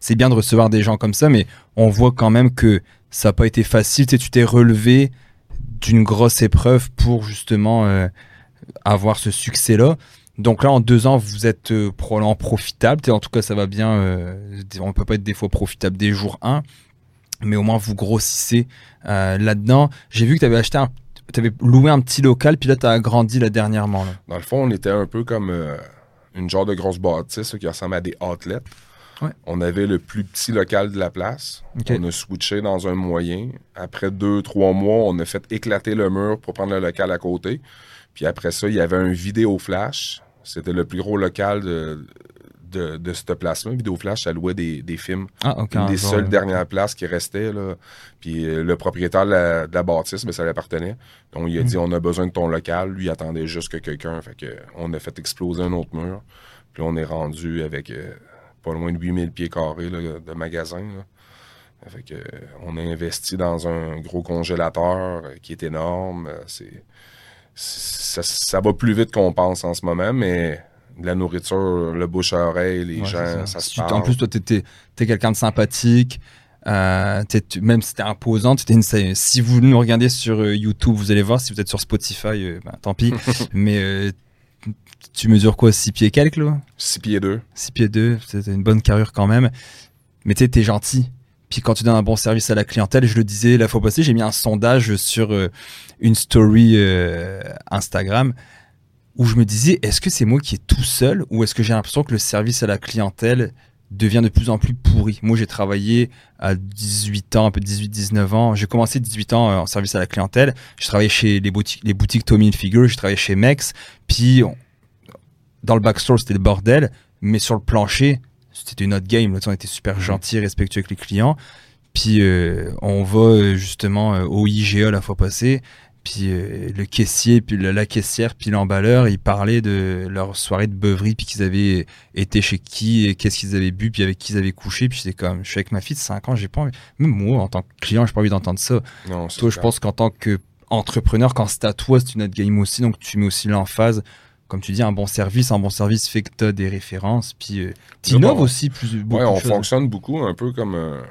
C'est bien de recevoir des gens comme ça, mais on voit quand même que ça n'a pas été facile. Tu tu t'es relevé d'une grosse épreuve pour justement euh, avoir ce succès-là. Donc là, en deux ans, vous êtes euh, probablement profitable. En tout cas, ça va bien. euh, on peut pas être des fois profitable dès jour 1, mais au moins vous grossissez là-dedans. J'ai vu que tu avais acheté un avais loué un petit local, puis là, tu as agrandi là dernièrement. Là. Dans le fond, on était un peu comme euh, une genre de grosse bâtisse qui ressemble à des outlets. Ouais. On avait le plus petit local de la place. On a switché dans un moyen. Après deux, trois mois, on a fait éclater le mur pour prendre le local à côté. Puis après ça, il y avait un vidéo flash. C'était le plus gros local de, de, de cette place-là. Vidéo flash, ça louait des, des films. Ah, ok. une un des genre, seules dernières places qui restaient. Là. Puis euh, le propriétaire de la, de la bâtisse, ben, ça lui appartenait. Donc il a Mm. dit on a besoin de ton local. Lui, il attendait juste que quelqu'un. Fait que, on a fait exploser un autre mur. Puis on est rendu avec euh, pas loin de 8000 pieds carrés là, de magasin. là. Fait que, euh, on a investi dans un gros congélateur qui est énorme. C'est, c'est- ça, ça va plus vite qu'on pense en ce moment, mais de la nourriture, le bouche à oreille, les ouais, gens, ça, se tu- parle. En plus, toi, tu es, quelqu'un de sympathique. euh, tu- même si t'es imposant, t'étais une, si vous nous regardez sur euh, YouTube, vous allez voir. Si vous êtes sur Spotify, euh, ben, tant pis. [LAUGHS] Mais euh, tu mesures quoi? 6 pieds quelques, là? 6 pieds 2. 6 pieds 2, c'est une bonne carrure quand même. Mais tu t'es gentil. Puis quand tu donnes un bon service à la clientèle, je le disais la fois passée, j'ai mis un sondage sur une story Instagram où je me disais, est-ce que c'est moi qui est tout seul ou est-ce que j'ai l'impression que le service à la clientèle devient de plus en plus pourri? Moi, j'ai travaillé à 18 ans, un peu 18-19 ans. J'ai commencé 18 ans euh, en service à la clientèle. J'ai travaillé chez les boutiques, les boutiques Tommy Hilfiger, j'ai travaillé chez Mex. Puis on- dans le backstore, c'était le bordel, mais sur le plancher, c'était une autre game. Là, on était super gentil, respectueux avec les clients. Puis euh, on va euh, justement euh, au IGA la fois passée. Puis euh, le caissier, puis la, la caissière, puis l'emballeur, ils parlaient de leur soirée de beuverie, puis qu'ils avaient été chez qui, et qu'est-ce qu'ils avaient bu, puis avec qui ils avaient couché. Puis j'étais comme, je suis avec ma fille de 5 ans, j'ai pas envie. Même moi, en tant que client, j'ai pas envie d'entendre ça. Non, c'est Toi, je pense qu'en tant qu'entrepreneur, quand c'est à toi, c'est une autre game aussi. Donc, tu mets aussi l'emphase. Comme tu dis, un bon service. Un bon service fait que tu as des références. Puis, euh, t'innoves bon. aussi plus. Ouais, on fonctionne beaucoup un peu comme un,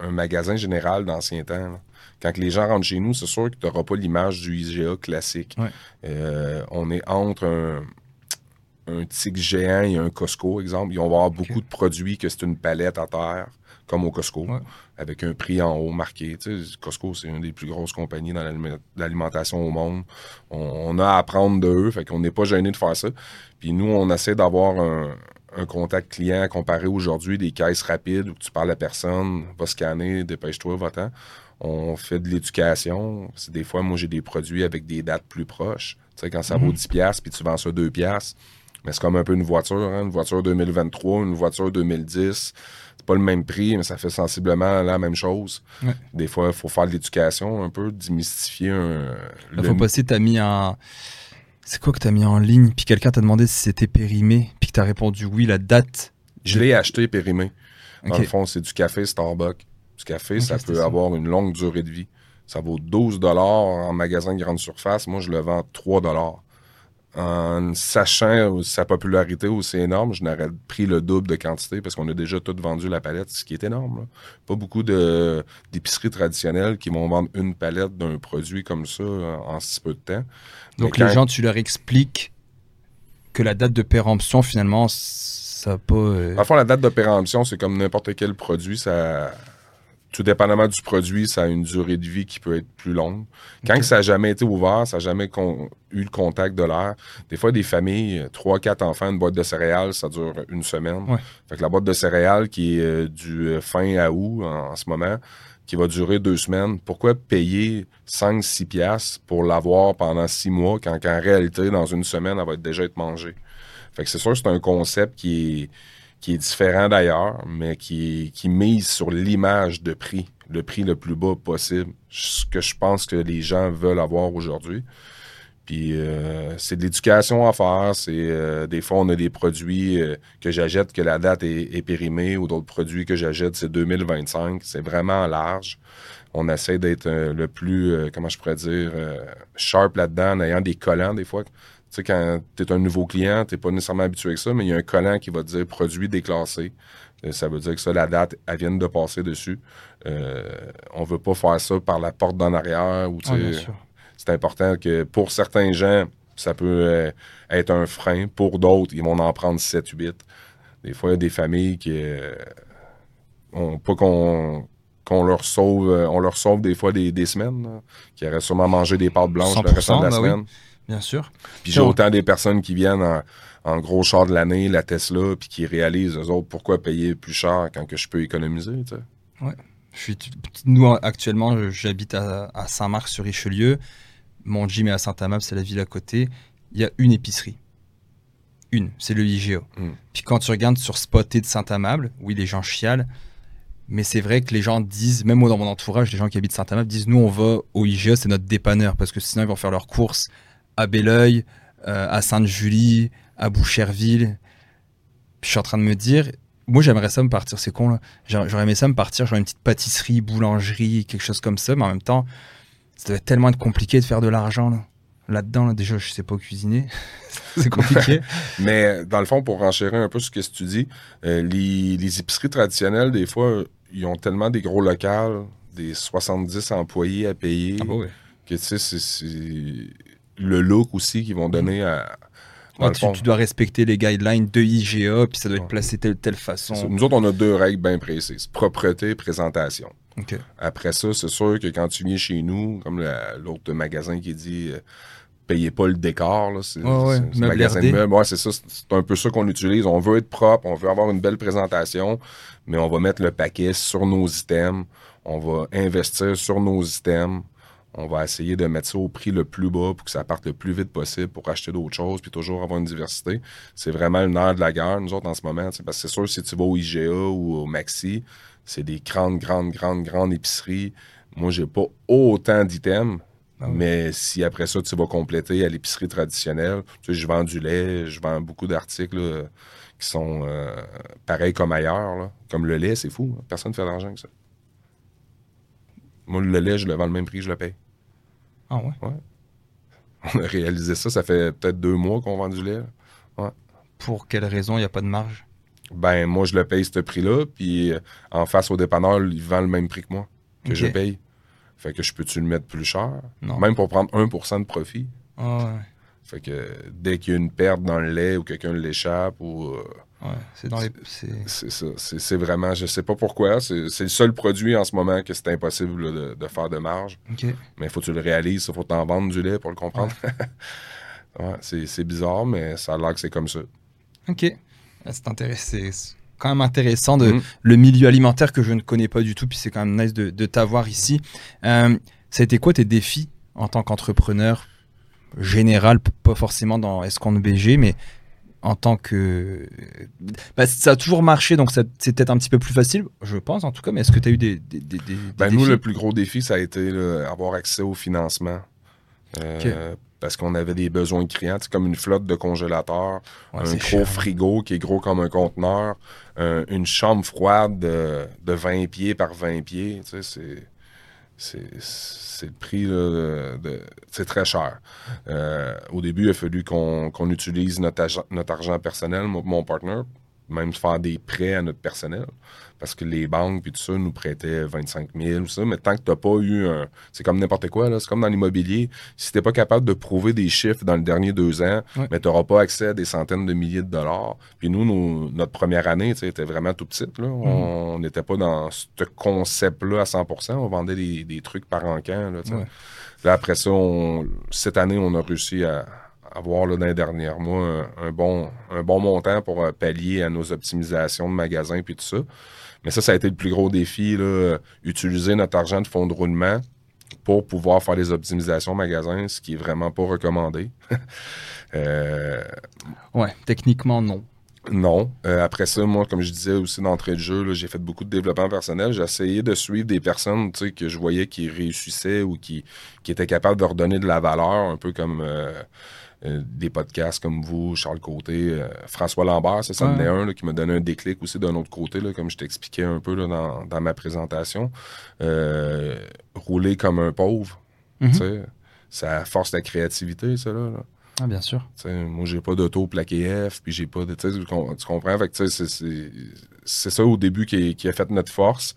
un magasin général d'ancien temps. là. Quand les gens rentrent chez nous, c'est sûr que tu n'auras pas l'image du IGA classique. Ouais. Euh, on est entre un, un tic géant et un Costco, exemple. Ils vont avoir beaucoup de produits que c'est une palette à terre, comme au Costco, Ouais. avec un prix en haut marqué. Tu sais, Costco, c'est une des plus grosses compagnies dans l'alime- l'alimentation au monde. On, on a à apprendre de eux, fait qu'on n'est pas gêné de faire ça. Puis nous, on essaie d'avoir un, un contact client comparé aujourd'hui des caisses rapides où tu parles à personne, va scanner, dépêche-toi, va-t'en. On fait de l'éducation. C'est Des fois, moi, j'ai des produits avec des dates plus proches. Tu sais, quand ça vaut 10$ piastres, puis tu vends ça 2$, piastres, mais c'est comme un peu une voiture, hein, une voiture 2023, une voiture 2010. C'est pas le même prix, mais ça fait sensiblement la même chose. Ouais. Des fois, il faut faire de l'éducation un peu, démystifier un, La le- fois passée, t'as mis un. C'est quoi que t'as mis en ligne? Puis quelqu'un t'a demandé si c'était périmé. Puis que t'as répondu oui, la date. Je l'ai acheté périmé. Dans le fond, c'est du café Starbucks. Du café, ça peut ça. avoir une longue durée de vie. Ça vaut 12 en magasin de grande surface. Moi, je le vends 3 en sachant sa popularité aussi énorme, je n'aurais pris le double de quantité parce qu'on a déjà tout vendu la palette, ce qui est énorme. Pas beaucoup d'épiceries traditionnelles qui vont vendre une palette d'un produit comme ça en, si peu de temps. Donc les gens, tu leur expliques que la date de péremption, finalement, ça pas... Euh... En la date de péremption, c'est comme n'importe quel produit, ça tout dépendamment du produit, ça a une durée de vie qui peut être plus longue. Quand ça n'a jamais été ouvert, ça n'a jamais eu le contact de l'air. Des fois, des familles, trois, quatre enfants, une boîte de céréales, ça dure une semaine. Fait que la boîte de céréales qui est euh, du euh, fin à août en, ce moment, qui va durer deux semaines, pourquoi payer 5-6 piastres pour l'avoir pendant six mois quand en réalité, dans une semaine, elle va déjà être mangée? Fait que c'est sûr, c'est un concept qui est qui est différent d'ailleurs, mais qui, qui mise sur l'image de prix, le prix le plus bas possible, ce que je pense que les gens veulent avoir aujourd'hui. Puis euh, c'est de l'éducation à faire. C'est euh, des fois on a des produits euh, que j'achète que la date est, périmée ou d'autres produits que j'achète c'est 2025. C'est vraiment large. On essaie d'être le plus comment je pourrais dire sharp là-dedans en ayant des collants des fois. Tu sais, quand tu es un nouveau client, tu pas nécessairement habitué avec ça, mais il y a un collant qui va te dire produit déclassé. Euh, ça veut dire que ça, la date, elle vient de passer dessus. Euh, on veut pas faire ça par la porte d'en arrière. Ou, c'est important que pour certains gens, ça peut euh, être un frein. Pour d'autres, ils vont en prendre 7 8. Des fois, il y a des familles qui ont pas qu'on qu'on leur sauve, on leur sauve des fois des, semaines, qui auraient sûrement mangé des pâtes blanches le reste de la bah semaine. Bien sûr. Puis j'ai autant des personnes qui viennent en, gros char de l'année, la Tesla, puis qui réalisent, eux autres, pourquoi payer plus cher quand que je peux économiser, tu sais. Ouais. Je suis, nous, actuellement, j'habite à, Saint-Marc-sur-Richelieu. Mon gym est à Saint-Amable, c'est la ville à côté. Il y a une épicerie. Une, c'est le IGA. Hmm. Puis quand tu regardes sur Spoté de Saint-Amable, oui, les gens chialent, mais c'est vrai que les gens disent, même moi dans mon entourage, les gens qui habitent Saint-Amable disent, nous, on va au IGA, c'est notre dépanneur, parce que sinon, ils vont faire leurs courses à Belleuil, euh, à Sainte-Julie, à Boucherville. je suis en train de me dire, moi j'aimerais ça me partir, c'est con là. J'aurais aimé ça me partir, genre une petite pâtisserie, boulangerie, quelque chose comme ça, mais en même temps, ça être tellement compliqué de faire de l'argent là. Là-dedans, déjà, je sais pas cuisiner. [LAUGHS] c'est compliqué. [LAUGHS] mais dans le fond, pour enchérir un peu ce que tu dis, euh, les, épiceries traditionnelles, des fois, ils ont tellement des gros locales, des 70 employés à payer, ah bah que tu sais, c'est le look aussi qu'ils vont donner à. tu, dois respecter les guidelines de IGA, puis ça doit être placé de telle, telle façon. Nous autres, on a deux règles bien précises propreté, présentation. Après ça, c'est sûr que quand tu viens chez nous, comme l'autre magasin qui dit euh, payez pas le décor, c'est un magasin de meubles. c'est ça, c'est un peu ça qu'on utilise. On veut être propre, on veut avoir une belle présentation, mais on va mettre le paquet sur nos items, on va investir sur nos items on va essayer de mettre ça au prix le plus bas pour que ça parte le plus vite possible pour acheter d'autres choses puis toujours avoir une diversité. C'est vraiment le nerf de la guerre, nous autres, en ce moment. Parce que c'est sûr, si tu vas au IGA ou au Maxi, c'est des grandes, grandes, grandes, grandes épiceries. Moi, j'ai pas autant d'items. Ah mais si après ça, tu vas compléter à l'épicerie traditionnelle, tu sais, je vends du lait, je vends beaucoup d'articles qui sont euh, pareils comme ailleurs. Comme le lait, c'est fou. Personne ne fait d'argent avec ça. Moi, le lait, je le vends le même prix je le paye. Ah ouais? Ouais. On a réalisé ça, ça fait peut-être deux mois qu'on vend du lait. Ouais. Pour quelle raison? Il n'y a pas de marge? Ben, moi, je le paye ce prix-là, puis euh, en face au dépanneur, il vend le même prix que moi, que je paye. Fait que je peux-tu le mettre plus cher? Non. Même pour prendre 1% de profit. Ah ouais. Fait que dès qu'il y a une perte dans le lait ou quelqu'un l'échappe ou. Euh, Ouais, c'est dans les. C'est ça. C'est vraiment. Je sais pas pourquoi. C'est le seul produit en ce moment que c'est impossible de, faire de marge. Mais il faut que tu le réalises. Il faut t'en vendre du lait pour le comprendre. Ouais. [LAUGHS] c'est bizarre, mais ça a l'air que c'est comme ça. OK. C'est intéressant. quand même intéressant de mm. le milieu alimentaire que je ne connais pas du tout. Puis c'est quand même nice de, t'avoir ici. Euh, ça a été quoi tes défis en tant qu'entrepreneur général, pas forcément dans Escon BG, mais en tant que. Bah, ça a toujours marché, donc c'est peut-être un petit peu plus facile, je pense en tout cas, mais est-ce que tu as eu des. des, des, ben, Nous, le plus gros défi, ça a été avoir accès au financement. Euh, parce qu'on avait des besoins criants, c'est comme une flotte de congélateurs, un gros frigo qui est gros comme un conteneur, une chambre froide de, 20 pieds par 20 pieds, tu sais, c'est le prix, c'est très cher. Euh, au début, il a fallu qu'on utilise notre, notre argent personnel, mon, mon partner, même faire des prêts à notre personnel parce que les banques puis tout ça nous prêtaient 25 000 ou ça, mais tant que tu n'as pas eu un... C'est comme n'importe quoi, là. C'est comme dans l'immobilier. Si tu n'es pas capable de prouver des chiffres dans les derniers deux ans, mais tu n'auras pas accès à des centaines de milliers de dollars. Puis nous, notre première année, était vraiment tout petite, là. Mm. On n'était pas dans ce concept-là à 100% On vendait des, trucs par encan, là, Là, après ça, cette année, on a réussi à avoir là, dans les derniers mois un, bon, un bon montant pour euh, pallier à nos optimisations de magasins puis tout ça. Mais ça, ça a été le plus gros défi, là, utiliser notre argent de fonds de roulement pour pouvoir faire les optimisations magasins, ce qui est vraiment pas recommandé. [LAUGHS] euh... Ouais, techniquement, non. Non. Euh, après ça, moi, comme je disais aussi d'entrée de jeu, j'ai fait beaucoup de développement personnel. J'ai essayé de suivre des personnes que je voyais qui réussissaient ou qui, qui étaient capables de redonner de la valeur, un peu comme euh, euh, des podcasts comme vous, Charles Côté, euh, François Lambert, c'est ça, ouais. un qui m'a donné un déclic aussi d'un autre côté, là, comme je t'expliquais un peu là, dans, dans, ma présentation. Euh, rouler comme un pauvre, mm -hmm. ça force la créativité, ça. Là, Ah, bien sûr. T'sais, moi, j'ai pas d'auto plaqué F, puis j'ai pas de. Tu comprends? Fait que c'est ça au début qui, qui, a fait notre force.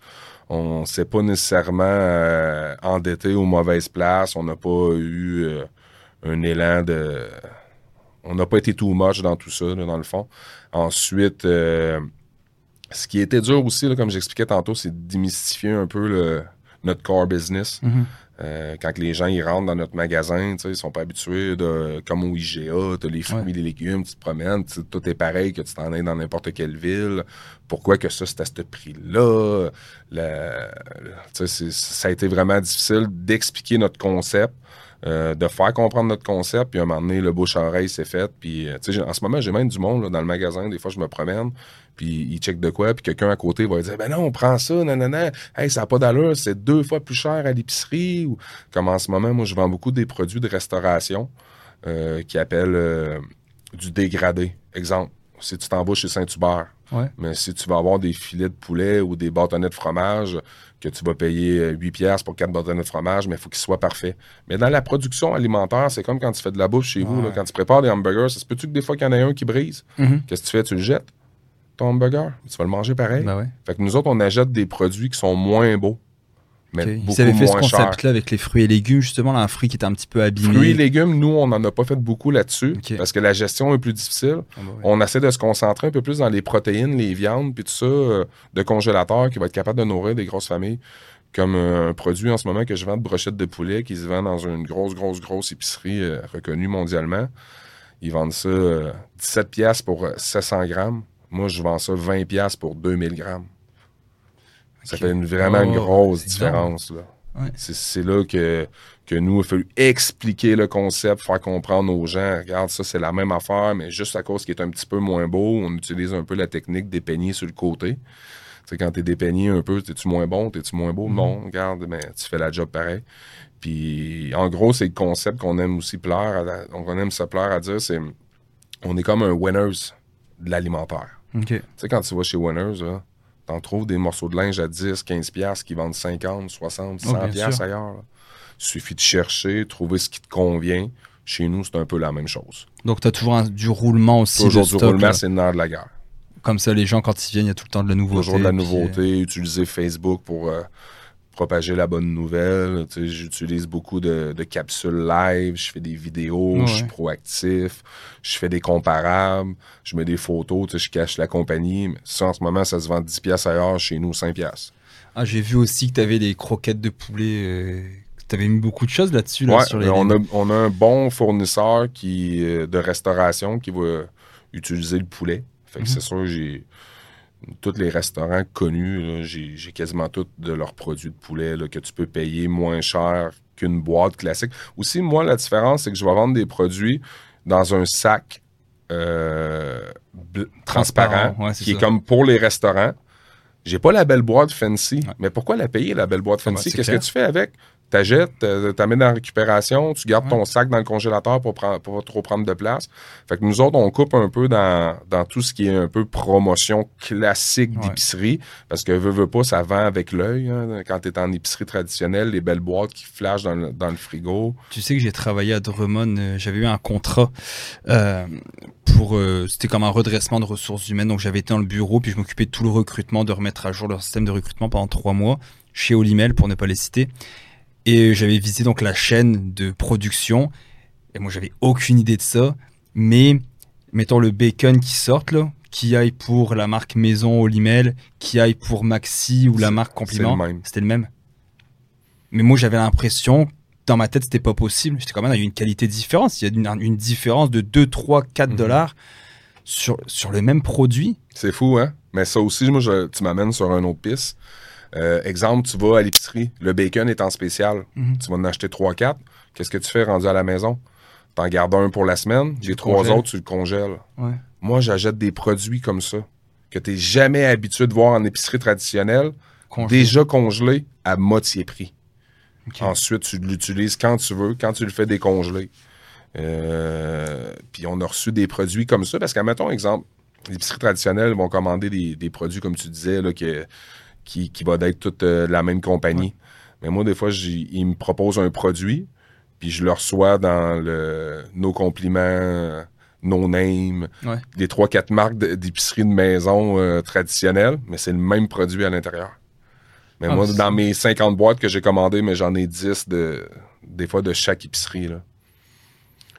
On s'est pas nécessairement euh, endetté aux mauvaises places. On n'a pas eu euh, un élan de. On n'a pas été too much dans tout ça, là, dans le fond. Ensuite, euh, ce qui était dur aussi, là, comme j'expliquais tantôt, c'est de démystifier un peu le, notre core business. Mm -hmm. euh, quand les gens ils rentrent dans notre magasin, ils sont pas habitués de comme au IGA, tu as les fruits, ouais. les légumes, tu te promènes, tout est pareil que tu t'en ailles dans n'importe quelle ville. Pourquoi que ça, c'est à ce prix-là? Ça a été vraiment difficile d'expliquer notre concept. Euh, de faire comprendre notre concept, puis à un moment donné, le bouche-oreille s'est fait. Puis, euh, en ce moment, j'ai même du monde là, dans le magasin. Des fois, je me promène, puis ils checkent de quoi, puis quelqu'un à côté va dire Ben non, on prend ça, nanana, hey, ça n'a pas d'allure, c'est deux fois plus cher à l'épicerie. Ou comme en ce moment, moi, je vends beaucoup des produits de restauration euh, qui appellent du dégradé. Exemple, si tu t'embauches chez Saint-Hubert, ouais. mais si tu vas avoir des filets de poulet ou des bâtonnets de fromage, que tu vas payer 8 pièces pour 4 bâtonnets de fromage, mais il faut qu'ils soient parfaits. Mais dans la production alimentaire, c'est comme quand tu fais de la bouffe chez vous, là, quand tu prépares des hamburgers, ça se peut-tu que des fois qu'il y en a un qui brise? Mm -hmm. Qu'est-ce que tu fais? Tu le jettes, ton hamburger? Tu vas le manger pareil? Ben ouais. Fait que nous autres, on achète des produits qui sont moins beaux. Mais okay. Ils avaient fait ce concept-là avec les fruits et légumes, justement, là, un fruit qui était un petit peu abîmé. Fruits et légumes, nous, on n'en a pas fait beaucoup là-dessus Okay. parce que la gestion est plus difficile. Ah bah ouais. On essaie de se concentrer un peu plus dans les protéines, les viandes, puis tout ça, euh, de congélateur qui va être capable de nourrir des grosses familles. Comme euh, un produit en ce moment que je vends de brochettes de poulet qui se vend dans une grosse, grosse, grosse épicerie euh, reconnue mondialement. Ils vendent ça 17 pièces pour 700 grammes. Moi, je vends ça 20 pièces pour 2000 grammes. Ça fait une- vraiment une Oh, grosse différence. Là. Ouais. C'est- là que, que nous, il a fallu expliquer le concept, faire comprendre aux gens, regarde, ça, c'est la même affaire, mais juste à cause qu'il est un petit peu moins beau, on utilise un peu la technique des sur le côté. Tu sais, quand t'es dépeigné un peu, t'es-tu moins bon, t'es-tu moins beau? Mhm. Non, regarde, mais tu fais la job pareil. Puis, en gros, c'est le concept qu'on aime aussi plaire, à la- donc on aime se plaire à dire, c'est on est comme un winners de l'alimentaire. Tu sais, quand tu vas chez Winners, là, t'en trouves des morceaux de linge à 10, 15 piastres qui vendent 50, 60, 100 Oh, sûr. ailleurs. là. Il suffit de chercher, trouver ce qui te convient. Chez nous, c'est un peu la même chose. Donc, tu as toujours un- du roulement aussi. Toujours de du stock, roulement, là. c'est le nerf de la guerre. Comme ça, les gens, quand ils viennent, il y a tout le temps de la nouveauté. Toujours de la puis, nouveauté, utiliser Facebook pour euh, propager la bonne nouvelle. Tu sais, J'utilise beaucoup de, de capsules live, je fais des vidéos, Ouais. je suis proactif, je fais des comparables, je mets des photos, tu sais, je cache la compagnie. Mais ça, en ce moment, ça se vend 10 piastres ailleurs, chez nous, 5 piastres. Ah, j'ai vu aussi que tu avais des croquettes de poulet. tu avais mis beaucoup de choses là-dessus. Là, Ouais, sur les... mais on, a, on a un bon fournisseur qui, euh, de restauration qui va utiliser le poulet. Fait que Mhm. c'est sûr, j'ai tous les restaurants connus, j'ai quasiment tous de leurs produits de poulet là, que tu peux payer moins cher qu'une boîte classique. Aussi, moi, la différence, c'est que je vais vendre des produits dans un sac euh, transparent, ouais, qui ça. est comme pour les restaurants. J'ai pas la belle boîte fancy, Ouais. mais pourquoi la payer, la belle boîte Ah bah, fancy? Qu'est-ce que tu fais avec? T'achètes, t'amènes dans la récupération, tu gardes Ouais. ton sac dans le congélateur pour, pour pas trop prendre de place. Fait que nous autres, on coupe un peu dans, dans tout ce qui est un peu promotion classique Ouais. d'épicerie. Parce que, veux, veux pas, ça vend avec l'œil. hein. Quand t'es en épicerie traditionnelle, les belles boîtes qui flashent dans le, dans le frigo. Tu sais que j'ai travaillé à Drummond, euh, j'avais eu un contrat euh, pour, euh, c'était comme un redressement de ressources humaines, donc j'avais été dans le bureau, puis je m'occupais de tout le recrutement, de remettre à jour leur système de recrutement pendant trois mois, chez Olimel, pour ne pas les citer. Et j'avais visité donc la chaîne de production, et moi j'avais aucune idée de ça, mais mettons le bacon qui sorte là, qui aille pour la marque maison Olimel, qui aille pour Maxi ou la marque Compliment, c'était le même. Mais moi j'avais l'impression dans ma tête, c'était pas possible. J'étais quand même, il y a une qualité différente. Il y a une, une différence de 2, 3, 4 Mhm. dollars sur, sur le même produit. C'est fou, hein? Mais ça aussi, moi, je- tu m'amènes sur un autre piste. Euh, exemple, tu vas à l'épicerie, le bacon est en spécial. Mhm. Tu vas en acheter 3-4. Qu'est-ce que tu fais rendu à la maison? T'en gardes un pour la semaine, les le trois autres, tu le congèles. Ouais. Moi, j'achète des produits comme ça, que tu jamais habitué de voir en épicerie traditionnelle, Congelé. déjà congelés à moitié prix. Ensuite, tu l'utilises quand tu veux, quand tu le fais décongeler. Euh, puis on a reçu des produits comme ça, parce qu'à mettons exemple, l'épicerie traditionnelle vont commander des, des produits, comme tu disais, là, que- qui, qui va d'être toute euh, la même compagnie. Mais moi, des fois, ils me proposent un produit, puis je le reçois dans le nos compliments, euh, no name, Ouais. des 3-4 marques d'épicerie de maison euh, traditionnelles, mais c'est le même produit à l'intérieur. Mais Ah, moi, dans mes 50 boîtes que j'ai commandées, mais j'en ai 10 de, des fois de chaque épicerie. Là.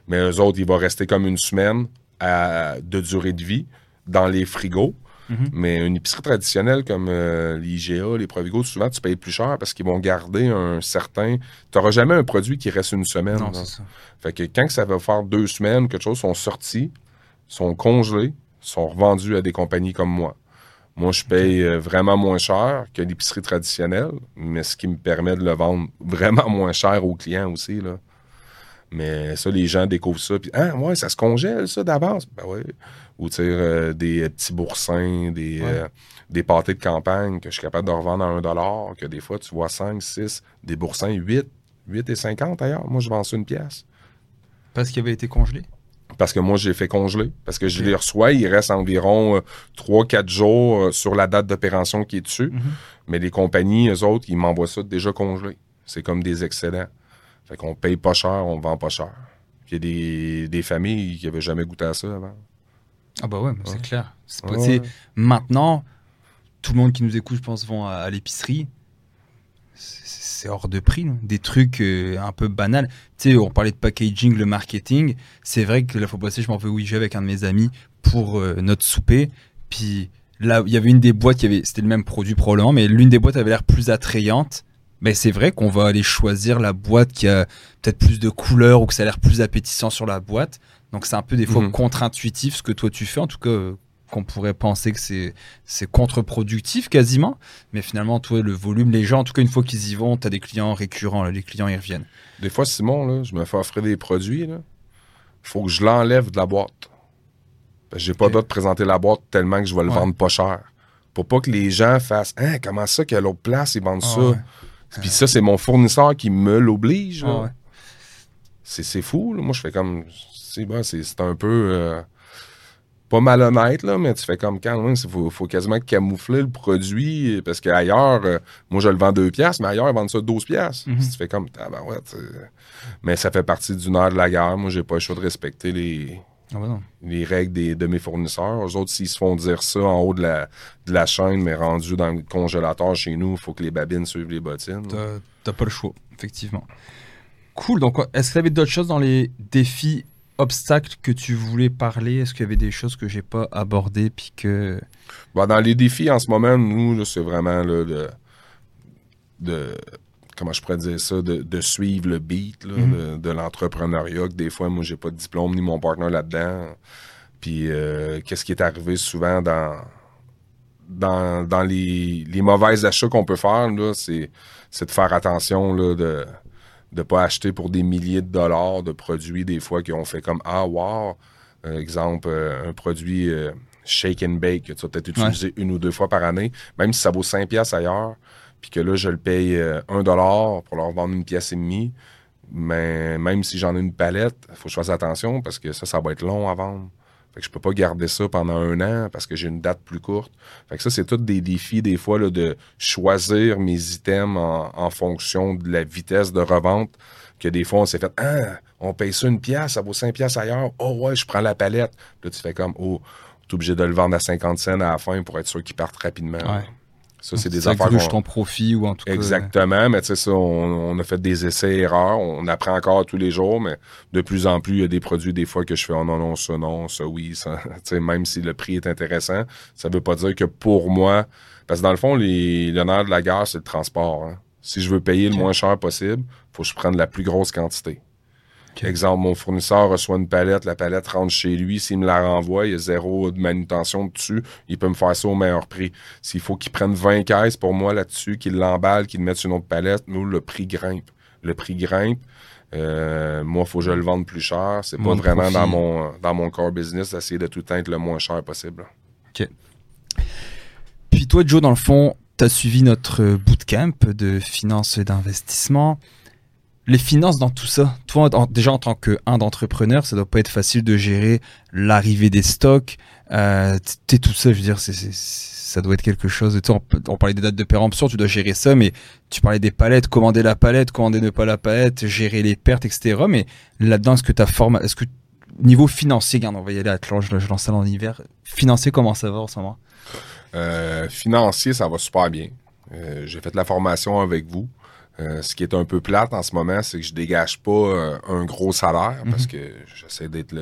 Mais eux autres, ils vont rester comme une semaine à- de durée de vie dans les frigos. Mhm. Mais une épicerie traditionnelle comme euh, l'IGA, les Provigo, souvent, tu payes plus cher parce qu'ils vont garder un certain... Tu n'auras jamais un produit qui reste une semaine. Non, ça. Fait que quand ça va faire deux semaines, quelque chose, sont sortis, sont congelés, sont revendus à des compagnies comme moi. Moi, je paye euh, vraiment moins cher que l'épicerie traditionnelle, mais ce qui me permet de le vendre vraiment moins cher aux clients aussi. Là. Mais ça, les gens découvrent ça. Puis, ah, ouais, ça se congèle, ça, d'avance. Ben oui. Ou, euh, des euh, petits boursins, des, Ouais. euh, des pâtés de campagne que je suis capable de revendre à un dollar, que des fois, tu vois 5, 6, des boursins 8, 8 et 50 d'ailleurs. Moi, je vends ça une pièce. Parce qu'il avait été congelé? Parce que moi, j'ai fait congeler. Parce que je les reçois, il reste environ 3-4 jours sur la date d'opération qui est dessus. Mhm. Mais les compagnies, eux autres, ils m'envoient ça déjà congelé. C'est comme des excédents. Fait qu'on paye pas cher, on vend pas cher. Puis il y a des, des familles qui avaient jamais goûté à ça avant. Ah bah ouais, c'est clair. Ouais. Maintenant, tout le monde qui nous écoute, je pense, vont à, à l'épicerie. C'est hors de prix, des trucs euh, un peu banals. Tu sais, on parlait de packaging, le marketing. C'est vrai que la fois passée, je m'en vais Ouija avec un de mes amis pour euh, notre souper. Puis là, il y avait une des boîtes qui avait, c'était le même produit probablement, mais l'une des boîtes avait l'air plus attrayante. Mais c'est vrai qu'on va aller choisir la boîte qui a peut-être plus de couleurs ou que ça a l'air plus appétissant sur la boîte. Donc c'est un peu des fois Mhm. contre-intuitif ce que toi tu fais. En tout cas, euh, qu'on pourrait penser que c'est c'est contre-productif quasiment. Mais finalement, toi, le volume, les gens, en tout cas, une fois qu'ils y vont, tu as des clients récurrents. là, les clients, ils reviennent. Des fois, Simon, là, je me fais offrir des produits. Il faut que je l'enlève de la boîte. Parce que j'ai pas Ok. le droit de présenter la boîte tellement que je vais le Ouais. vendre pas cher. Pour pas que les gens fassent Hein, comment ça qu'à l'autre place, ils vendent Ah ça? ouais. Puis ça, c'est mon fournisseur qui me l'oblige. là. Ah ouais. C'est c'est fou. là. Moi, je fais comme. C'est bon, c'est c'est un peu. euh, pas malhonnête, là, mais tu fais comme quand même, il faut, faut quasiment camoufler le produit parce qu'ailleurs, euh, moi je le vends 2 piastres, mais ailleurs, ils vendent ça 12 piastres. Mhm. Tu fais comme, ah ben ouais, tu mais ça fait partie d'une heure de la guerre. Moi, j'ai pas le choix de respecter les, Ah non. les règles des, de mes fournisseurs. Eux autres, s'ils se font dire ça en haut de la, de la chaîne, mais rendu dans le congélateur chez nous, il faut que les babines suivent les bottines. T'as t'as pas le choix, effectivement. Cool. Donc, est-ce qu'il y avait d'autres choses dans les défis, obstacles que tu voulais parler? Est-ce qu'il y avait des choses que j'ai pas abordées puis que Bon, dans les défis en ce moment, nous, c'est vraiment là, de, de- Comment je pourrais dire ça? De, de suivre le beat là, Mhm. de, de l'entrepreneuriat. Des fois, moi, j'ai pas de diplôme ni mon partenaire là-dedans. Puis, euh, qu'est-ce qui est arrivé souvent dans, dans, dans les, les mauvais achats qu'on peut faire, c'est de faire attention là, de ne pas acheter pour des milliers de dollars de produits, des fois, qu'on fait comme Ah, wow! Euh, exemple, euh, un produit euh, shake and bake que tu vas peut-être utiliser une ou deux fois par année, même si ça vaut 5 piastres ailleurs. puis que là, je le paye euh, un dollar pour leur vendre une pièce et demie, mais même si j'en ai une palette, il faut que je fasse attention parce que ça, ça va être long à vendre. Fait que je peux pas garder ça pendant un an parce que j'ai une date plus courte. Fait que ça, c'est tous des défis, des fois, là, de choisir mes items en, fonction de la vitesse de revente. Que des fois, on s'est fait, ah, on paye ça une pièce, ça vaut 5 pièces ailleurs. Oh ouais, je prends la palette. Là, tu fais comme, oh, tu es obligé de le vendre à 50 cents à la fin pour être sûr qu'il parte rapidement. Ça, c'est des affaires. Ton profit ou en tout cas. Exactement, mais tu sais, ça, on, a fait des essais-erreurs. On apprend encore tous les jours, mais de plus en plus, il y a des produits, des fois, que je fais, oh non, non, ça, non, ça, oui. Ça, [LAUGHS] même si le prix est intéressant, ça veut pas dire que pour moi, parce que dans le fond, l'honneur de la gare, c'est le transport. Hein. Si je veux payer le moins cher possible, faut que je prenne la plus grosse quantité. Exemple, mon fournisseur reçoit une palette, la palette rentre chez lui, s'il me la renvoie, il y a zéro de manutention dessus, il peut me faire ça au meilleur prix. S'il faut qu'il prenne 20 caisses pour moi là-dessus, qu'il l'emballe, qu'il le mette sur une autre palette, nous, le prix grimpe. Le prix grimpe. Euh, moi, il faut que je le vende plus cher. C'est pas vraiment dans mon, dans mon core business d'essayer de tout le temps être le moins cher possible. OK. Puis toi, Joe, dans le fond, tu as suivi notre bootcamp de finance et d'investissement les finances dans tout ça. Toi, déjà en tant qu'un d'entrepreneur, ça doit pas être facile de gérer l'arrivée des stocks. Euh, tout ça, je veux dire, ça doit être quelque chose. On, on, parlait des dates de péremption, tu dois gérer ça, mais tu parlais des palettes, commander la palette, commander ne pas la palette, gérer les pertes, etc. Mais là-dedans, est-ce que ta forme, est-ce niveau financier, regarde, on va y aller à je lance ça en hiver. Financier, comment ça va en ce moment? Euh, Financier, ça va super bien. Euh, j'ai fait la formation avec vous. Euh, ce qui est un peu plate en ce moment, c'est que je dégage pas euh, un gros salaire parce mhm. que j'essaie d'être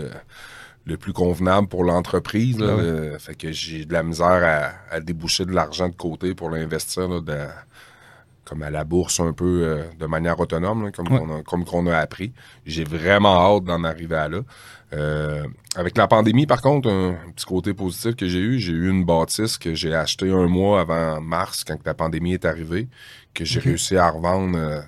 le, plus convenable pour l'entreprise. Ah fait que j'ai de la misère à, déboucher de l'argent de côté pour l'investir comme à la bourse un peu euh, de manière autonome, comme on a, comme qu'on a appris. J'ai vraiment hâte d'en arriver à là. avec la pandémie, par contre, un, petit côté positif que j'ai eu, j'ai eu une bâtisse que j'ai achetée un mois avant mars, quand la pandémie est arrivée, que j'ai réussi à revendre euh,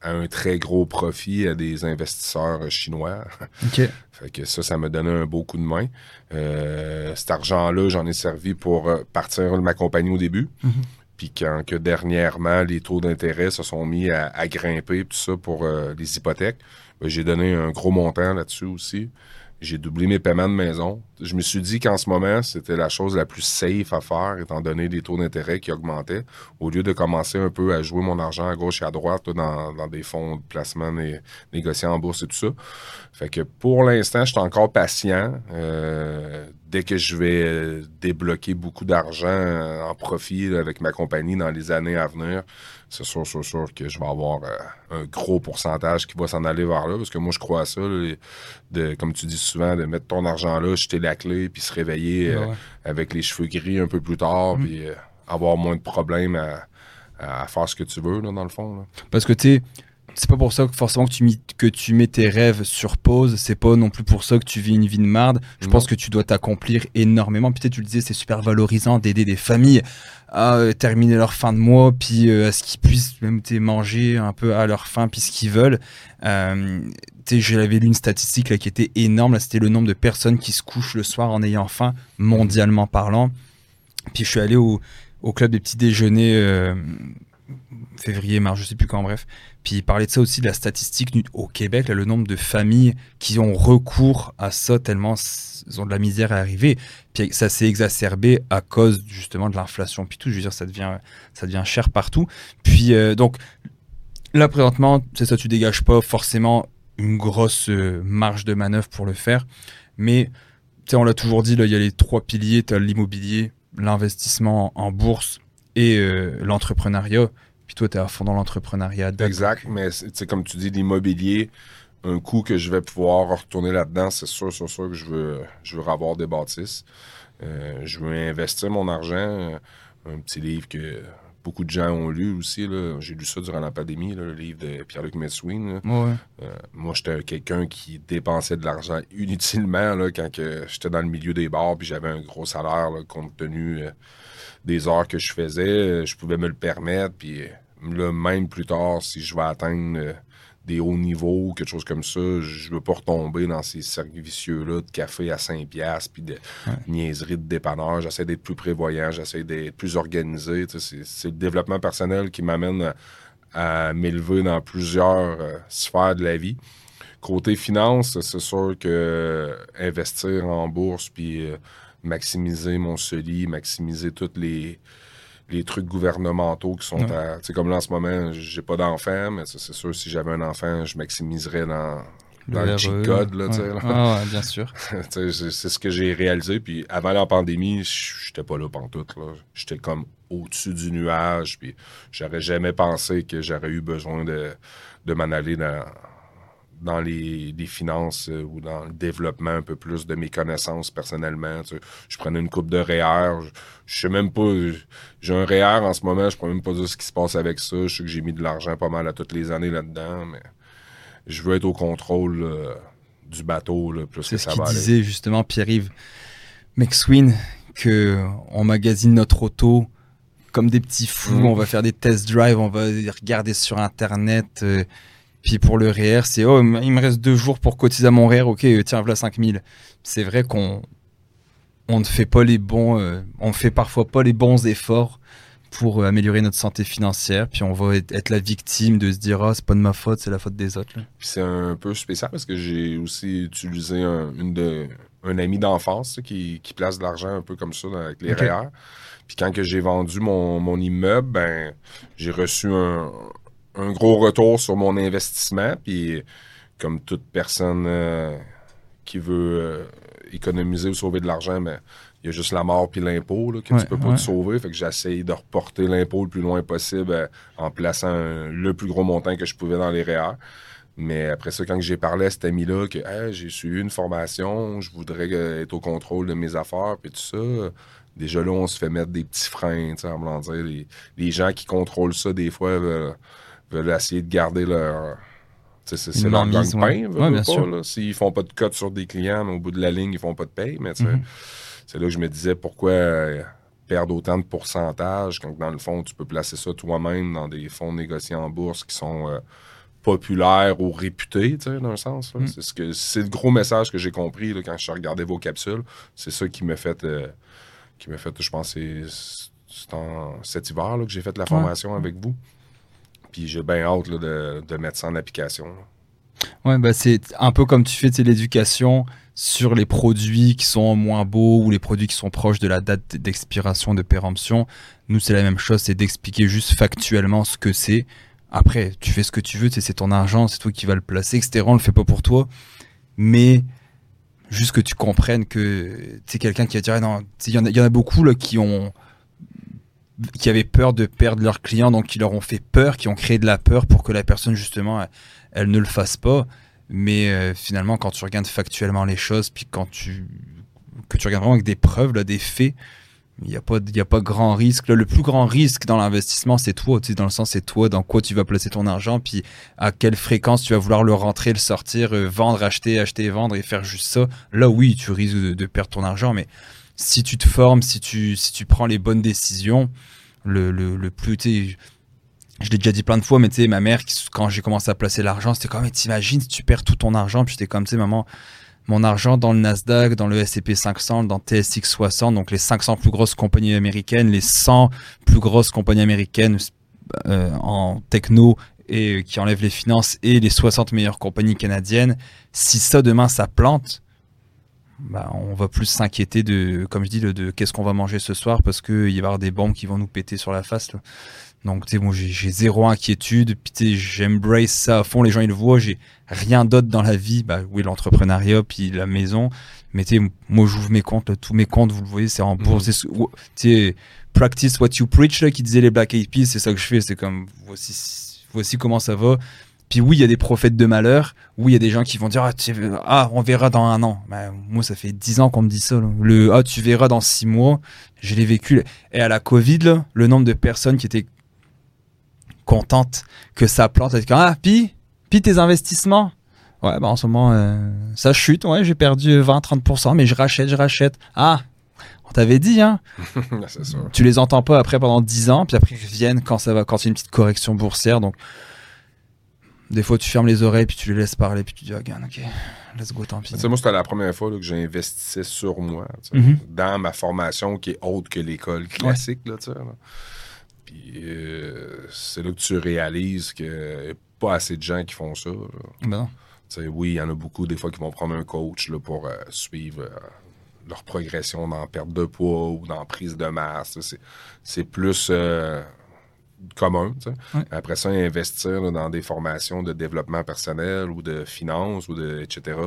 à un très gros profit à des investisseurs euh, chinois. [LAUGHS] OK. fait que ça, ça m'a donné un beau coup de main. Euh, cet argent-là, j'en ai servi pour partir de ma compagnie au début. Mhm. Puis quand que dernièrement, les taux d'intérêt se sont mis à, grimper, tout ça pour les hypothèques, ben, j'ai donné un gros montant là-dessus aussi. J'ai doublé mes paiements de maison. Je me suis dit qu'en ce moment, c'était la chose la plus safe à faire, étant donné les taux d'intérêt qui augmentaient, au lieu de commencer un peu à jouer mon argent à gauche et à droite dans, des fonds de placement négociés en bourse et tout ça. Fait que pour l'instant, je suis encore patient. Euh, dès que je vais débloquer beaucoup d'argent en profit avec ma compagnie dans les années à venir, c'est sûr, sûr, sûr que je vais avoir euh, un gros pourcentage qui va s'en aller vers là. Parce que moi, je crois à ça, de, comme tu dis souvent, de mettre ton argent là, jeter la clé, puis se réveiller euh, avec les cheveux gris un peu plus tard, mm. puis euh, avoir moins de problèmes à, faire ce que tu veux, dans le fond. Parce que tu c'est pas pour ça que forcément que tu, que tu mets tes rêves sur pause. C'est pas non plus pour ça que tu vis une vie de marde. Je pense que tu dois t'accomplir énormément. Peut-être tu le disais, c'est super valorisant d'aider des familles à euh, terminer leur fin de mois, puis euh, à ce qu'ils puissent même manger un peu à leur faim, puis ce qu'ils veulent. Euh, j'avais lu une statistique là, qui était énorme. C'était le nombre de personnes qui se couchent le soir en ayant faim, mondialement parlant. Puis je suis allé au, au club des petits déjeuners euh, février, mars, je sais plus quand, bref. Puis il parlait de ça aussi, de la statistique au Québec, le nombre de familles qui ont recours à ça tellement ils ont de la misère à arriver. Puis ça s'est exacerbé à cause justement de l'inflation. Puis tout, je veux dire, ça devient, ça devient cher partout. Puis euh, donc là, présentement, c'est ça, tu dégages pas forcément une grosse euh, marge de manœuvre pour le faire. Mais on l'a toujours dit, il y a les trois piliers, tu l'immobilier, l'investissement en bourse et euh, l'entrepreneuriat. Puis toi, tu es à fond dans l'entrepreneuriat. Exact, mais c'est comme tu dis, l'immobilier, un coup que je vais pouvoir retourner là-dedans, c'est sûr, sûr, sûr que je veux, je veux avoir des bâtisses. Euh, je veux investir mon argent. Euh, un petit livre que beaucoup de gens ont lu aussi. J'ai lu ça durant la pandémie, le livre de Pierre-Luc Metswin. Euh, moi, j'étais quelqu'un qui dépensait de l'argent [LAUGHS] inutilement là, quand j'étais dans le milieu des bars puis j'avais un gros salaire compte tenu des heures que je faisais. Je pouvais me le permettre. Puis là, même plus tard, si je vais atteindre des hauts niveaux, quelque chose comme ça. Je veux pas retomber dans ces cercles vicieux-là de café à 5 piastres, puis de niaiseries de dépanneur. J'essaie d'être plus prévoyant, j'essaie d'être plus organisé. C'est le développement personnel qui m'amène à, m'élever dans plusieurs euh, sphères de la vie. Côté finance, c'est sûr que euh, investir en bourse, puis euh, maximiser mon CELI, maximiser toutes les les trucs gouvernementaux qui sont à. Tu sais, comme là en ce moment, j'ai pas d'enfant, mais c'est sûr, si j'avais un enfant, je maximiserais dans, dans le, cheat code. Là, Ah, bien sûr. [LAUGHS] c'est ce que j'ai réalisé. Puis avant la pandémie, j'étais pas là pendant tout. J'étais comme au-dessus du nuage. Puis j'aurais jamais pensé que j'aurais eu besoin de, de m'en aller dans, dans les, finances euh, ou dans le développement un peu plus de mes connaissances personnellement. Je prenais une coupe de REER. Je, je sais même pas. J'ai un REER en ce moment, je ne peux même pas dire ce qui se passe avec ça. Je sais que j'ai mis de l'argent pas mal à toutes les années là-dedans, mais je veux être au contrôle euh, du bateau là, plus C'est ce disait justement Pierre-Yves McSween que on magasine notre auto comme des petits fous, mm. on va faire des test drive, on va regarder sur internet. Euh, puis pour le REER, c'est oh, il me reste deux jours pour cotiser à mon REER, ok, euh, tiens, voilà 5000. C'est vrai qu'on on ne fait pas les bons, euh, on fait parfois pas les bons efforts pour euh, améliorer notre santé financière, puis on va être, la victime de se dire ah c'est pas de ma faute, c'est la faute des autres. C'est un peu spécial parce que j'ai aussi utilisé un, une de, un ami d'enfance qui, qui, place de l'argent un peu comme ça avec les REER. Puis quand que j'ai vendu mon, mon immeuble, ben j'ai reçu un, un gros retour sur mon investissement. Puis, comme toute personne euh, qui veut euh, économiser ou sauver de l'argent, mais il y a juste la mort puis l'impôt que tu peux pas te sauver. Fait que j'essaye de reporter l'impôt le plus loin possible euh, en plaçant le plus gros montant que je pouvais dans les REER. Mais après ça, quand j'ai parlé à cet ami-là que j'ai suivi une formation, je voudrais être au contrôle de mes affaires, puis tout ça, déjà là, on se fait mettre des petits freins, en dire. Les, les, gens qui contrôlent ça, des fois, veulent essayer de garder leur. C'est leur gagne-pain, ouais. S'ils font pas de cote sur des clients, au bout de la ligne, ils font pas de paye. Mais mm-hmm. c'est là que je me disais pourquoi euh, perdre autant de pourcentage quand dans le fond, tu peux placer ça toi-même dans des fonds négociés en bourse qui sont euh, populaires ou réputés, dans un sens. Mm. C'est ce que c'est le gros message que j'ai compris là, quand je regardais vos capsules. C'est ça qui m'a fait euh, qui m'a fait, je pense, c'est cet hiver là, que j'ai fait la formation avec vous. Puis j'ai bien hâte de, mettre ça en application. Ouais, bah c'est un peu comme tu fais l'éducation sur les produits qui sont moins beaux ou les produits qui sont proches de la date d'expiration, de péremption. Nous, c'est la même chose, c'est d'expliquer juste factuellement ce que c'est. Après, tu fais ce que tu veux, c'est ton argent, c'est toi qui vas le placer, etc. On le fait pas pour toi. Mais juste que tu comprennes que c'est quelqu'un qui va dire, ah il y, y, en a beaucoup là, qui ont qui avaient peur de perdre leurs clients, donc qui leur ont fait peur, qui ont créé de la peur pour que la personne, justement, elle, ne le fasse pas. Mais euh, finalement, quand tu regardes factuellement les choses, puis quand tu, que tu regardes vraiment avec des preuves, des faits, il n'y a, pas, a pas grand risque. le plus grand risque dans l'investissement, c'est toi. Tu dans le sens, c'est toi, dans quoi tu vas placer ton argent, puis à quelle fréquence tu vas vouloir le rentrer, le sortir, euh, vendre, acheter, acheter, vendre et faire juste ça. Là, oui, tu risques de perdre ton argent, mais si tu te formes, si tu, si tu prends les bonnes décisions, le, le, le plus, je l'ai déjà dit plein de fois, mais tu sais, ma mère, quand j'ai commencé à placer l'argent, c'était comme, mais t'imagines tu perds tout ton argent, puis j'étais comme, tu sais, maman, mon argent dans le Nasdaq, dans le S&P 500, dans TSX 60, donc les 500 plus grosses compagnies américaines, les 100 plus grosses compagnies américaines euh, en techno et qui enlèvent les finances et les 60 meilleures compagnies canadiennes, si ça demain ça plante, bah, on va plus s'inquiéter de, comme je dis, de, qu'est-ce qu'on va manger ce soir parce qu'il va y avoir des bombes qui vont nous péter sur la face. Donc, tu sais, bon, j'ai zéro inquiétude. Puis, j'embrace ça à fond. Les gens, ils le voient. J'ai rien d'autre dans la vie. Bah, oui, l'entrepreneuriat, puis la maison. Mais, tu sais, moi, j'ouvre mes comptes. tous mes comptes, vous le voyez, c'est en mhm. bourse. Tu sais, practice what you preach, là, qui disait les Black Eyed Peas. C'est ça que je fais. C'est comme, voici, voici comment ça va. Puis oui, il y a des prophètes de malheur. Oui, il y a des gens qui vont dire ah, ah on verra dans un an. Ben, moi, ça fait dix ans qu'on me dit ça. Le ah, tu verras dans six mois. Je l'ai vécu. Et à la Covid, le nombre de personnes qui étaient contentes que ça plante, ah, puis, puis tes investissements? Ouais, bah en ce moment, euh, ça chute. Ouais, j'ai perdu 20-30%, mais je rachète, je rachète. Ah, on t'avait dit, hein. [LAUGHS] Tu les entends pas après pendant 10 ans, puis après ils reviennent quand ça va, quand il y a une petite correction boursière. Donc, Des fois, tu fermes les oreilles, puis tu les laisses parler, puis tu dis, ah, regarde, ok, let's go, tant pis. Tu sais, moi, c'était la première fois là, que j'investissais sur moi, Mhm. dans ma formation qui est autre que l'école classique. Là, tu sais, là. Puis euh, c'est là que tu réalises qu'il n'y a pas assez de gens qui font ça. Ben oui, il y en a beaucoup des fois qui vont prendre un coach là, pour euh, suivre euh, leur progression dans perte de poids ou dans prise de masse. C'est, c'est plus commun. Après ça, investir là, dans des formations de développement personnel ou de finance ou de etc.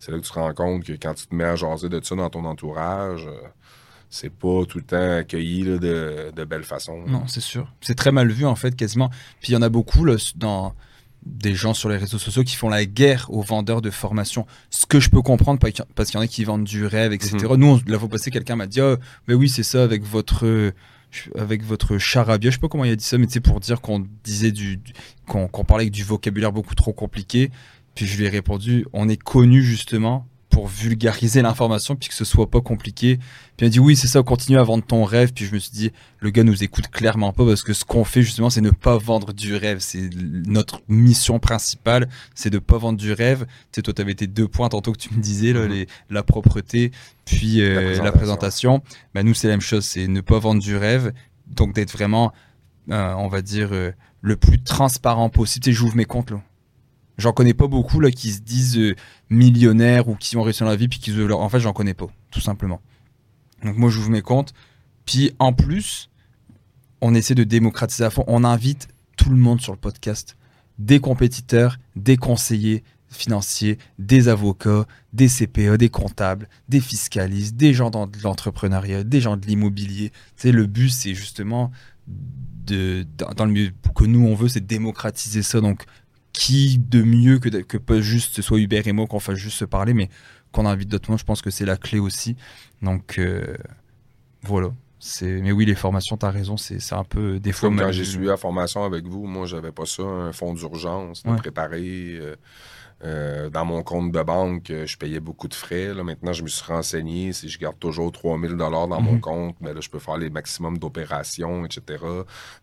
C'est là que tu te rends compte que quand tu te mets à jaser de ça dans ton entourage, euh, c'est pas tout le temps accueilli là, de, de belle façon. Non, c'est sûr. C'est très mal vu, en fait, quasiment. Puis il y en a beaucoup là, dans des gens sur les réseaux sociaux qui font la guerre aux vendeurs de formation. Ce que je peux comprendre, parce qu'il y- en a qui vendent du rêve, etc. Nous, on- la fois passée, quelqu'un m'a dit Ah, mais oui, c'est ça, avec votre. Avec votre charabia, je sais pas comment il a dit ça, mais c'est pour dire qu'on disait du, qu'on parlait avec du vocabulaire beaucoup trop compliqué. Puis je lui ai répondu, on est connu justement pour vulgariser l'information puis que ce soit pas compliqué. Puis il m'a dit oui, c'est ça, continue à vendre ton rêve. Puis je me suis dit, le gars nous écoute clairement pas parce que ce qu'on fait justement, c'est ne pas vendre du rêve. C'est notre mission principale, c'est de pas vendre du rêve. Tu sais, toi, tu avais tes deux points tantôt que tu me disais, là, Mhm. les, la propreté, puis euh, la présentation. présentation. Bah, nous, c'est la même chose, c'est ne pas vendre du rêve. Donc d'être vraiment, euh, on va dire, euh, le plus transparent possible. Tu sais, j'ouvre mes comptes là. J'en connais pas beaucoup là qui se disent euh, millionnaires ou qui ont réussi dans la vie puis qui leur... En fait, j'en connais pas, tout simplement. Donc moi, j'ouvre mes comptes. Puis en plus, on essaie de démocratiser à fond. On invite tout le monde sur le podcast. Des compétiteurs, des conseillers financiers, des avocats, des CPA, des comptables, des fiscalistes, des gens de l'entrepreneuriat, des gens de l'immobilier. Tu le but, c'est justement de, dans, le milieu que nous, on veut, c'est démocratiser ça. Donc, qui de mieux que, que pas juste ce soit Hubert et moi qu'on fasse juste se parler, mais qu'on invite d'autres monde, je pense que c'est la clé aussi. Donc, euh, voilà. Mais oui, les formations, tu as raison, c'est, un peu des fois. Comme quand j'ai suivi la formation avec vous, moi, j'avais pas ça, un fonds d'urgence, Ouais. préparer. euh, euh, dans mon compte de banque, euh, je payais beaucoup de frais. Là. Maintenant, je me suis renseigné. Si je garde toujours 3000 dollars dans mon Mhm. compte, ben là, je peux faire les maximums d'opérations, etc.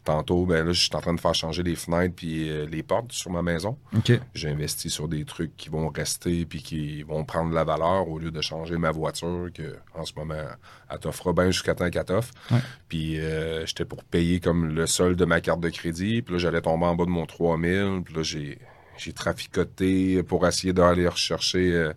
Tantôt, ben là, je suis en train de faire changer les fenêtres puis euh, les portes sur ma maison. J'ai investi sur des trucs qui vont rester puis qui vont prendre de la valeur au lieu de changer ma voiture que en ce moment elle t'offre bien jusqu'à temps qu'elle t'offre. Ouais. Puis euh, j'étais pour payer comme le solde de ma carte de crédit, puis là j'allais tomber en bas de mon 3000, puis là j'ai j'ai traficoté pour essayer d'aller rechercher euh,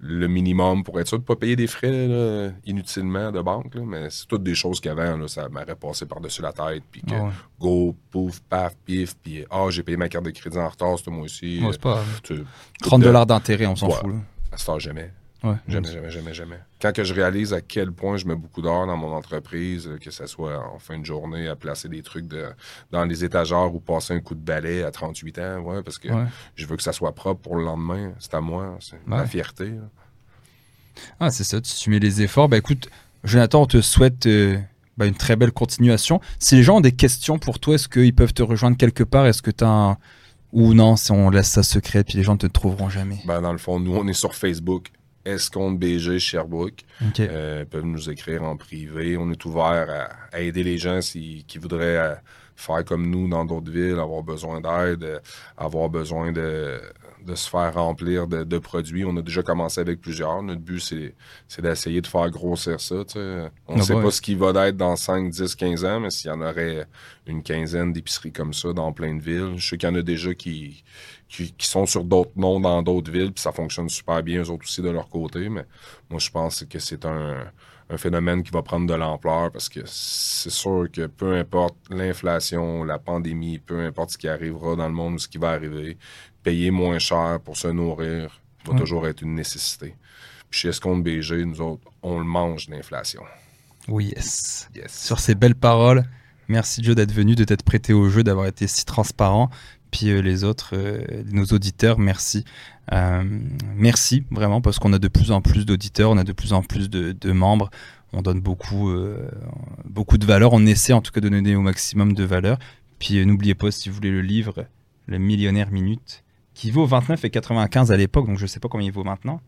le minimum pour être sûr de ne pas payer des frais là, inutilement de banque. là. Mais c'est toutes des choses qu'avant, ça m'aurait passé par-dessus la tête. Puis que ouais. go, pouf, paf, pif, puis ah, j'ai payé ma carte de crédit en retard ce mois-ci. Ouais, c'est pas grave. Tu- 30 de- dollars d'intérêt, on s'en Ouais. fout. Là. à ce temps, jamais. Ouais, Jamais, jamais, jamais, jamais. Quand que je réalise à quel point je mets beaucoup d'heures dans mon entreprise, euh, que ce soit en fin de journée à placer des trucs de, dans les étagères ou passer un coup de balai à 38 ans, ouais, parce que Ouais. je veux que ça soit propre pour le lendemain. C'est à moi, c'est ma fierté. là. Ah, c'est ça, tu mets les efforts. Bah écoute, Jonathan, on te souhaite euh, bah, une très belle continuation. Si les gens ont des questions pour toi, est-ce qu'ils peuvent te rejoindre quelque part? Est-ce que tu as un... Ou non, si on laisse ça secret, puis les gens ne te trouveront jamais? Ben, dans le fond, nous, on est sur Facebook. Escompte BG Sherbrooke. Ok. Euh, ils peuvent nous écrire en privé. On est ouvert à, à aider les gens si- qui voudraient euh, faire comme nous dans d'autres villes, avoir besoin d'aide, euh, avoir besoin de, de se faire remplir de, de produits. On a déjà commencé avec plusieurs. Notre but, c'est, d'essayer de faire grossir ça. tu sais. On ne Ah sait pas ce qui va être dans 5, 10, 15 ans, mais s'il y en aurait une quinzaine d'épiceries comme ça dans plein de villes, je sais qu'il y en a déjà qui, qui, qui sont sur d'autres noms dans d'autres villes, puis ça fonctionne super bien, eux autres aussi, de leur côté. Mais moi, je pense que c'est un, un phénomène qui va prendre de l'ampleur parce que c'est sûr que peu importe l'inflation, la pandémie, peu importe ce qui arrivera dans le monde ou ce qui va arriver, payer moins cher pour se nourrir va toujours être une nécessité. Puis chez Escompte BG, nous autres, on le mange, l'inflation. Oui, yes. Yes. Sur ces belles paroles, merci Joe d'être venu, de t'être prêté au jeu, d'avoir été si transparent. Puis euh, les autres, euh, nos auditeurs, merci. Euh, merci vraiment parce qu'on a de plus en plus d'auditeurs, on a de plus en plus de, de membres. On donne beaucoup, euh, beaucoup de valeur. On essaie en tout cas de donner au maximum de valeur. Puis euh, n'oubliez pas, si vous voulez le livre, Le Millionnaire Minute, qui vaut 29,95 à l'époque, donc je ne sais pas combien il vaut maintenant.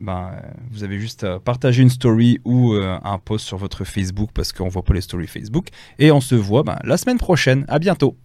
Ben, euh, vous avez juste à partager une story ou euh, un post sur votre Facebook parce qu'on voit pas les stories Facebook. Et on se voit ben, la semaine prochaine. À bientôt.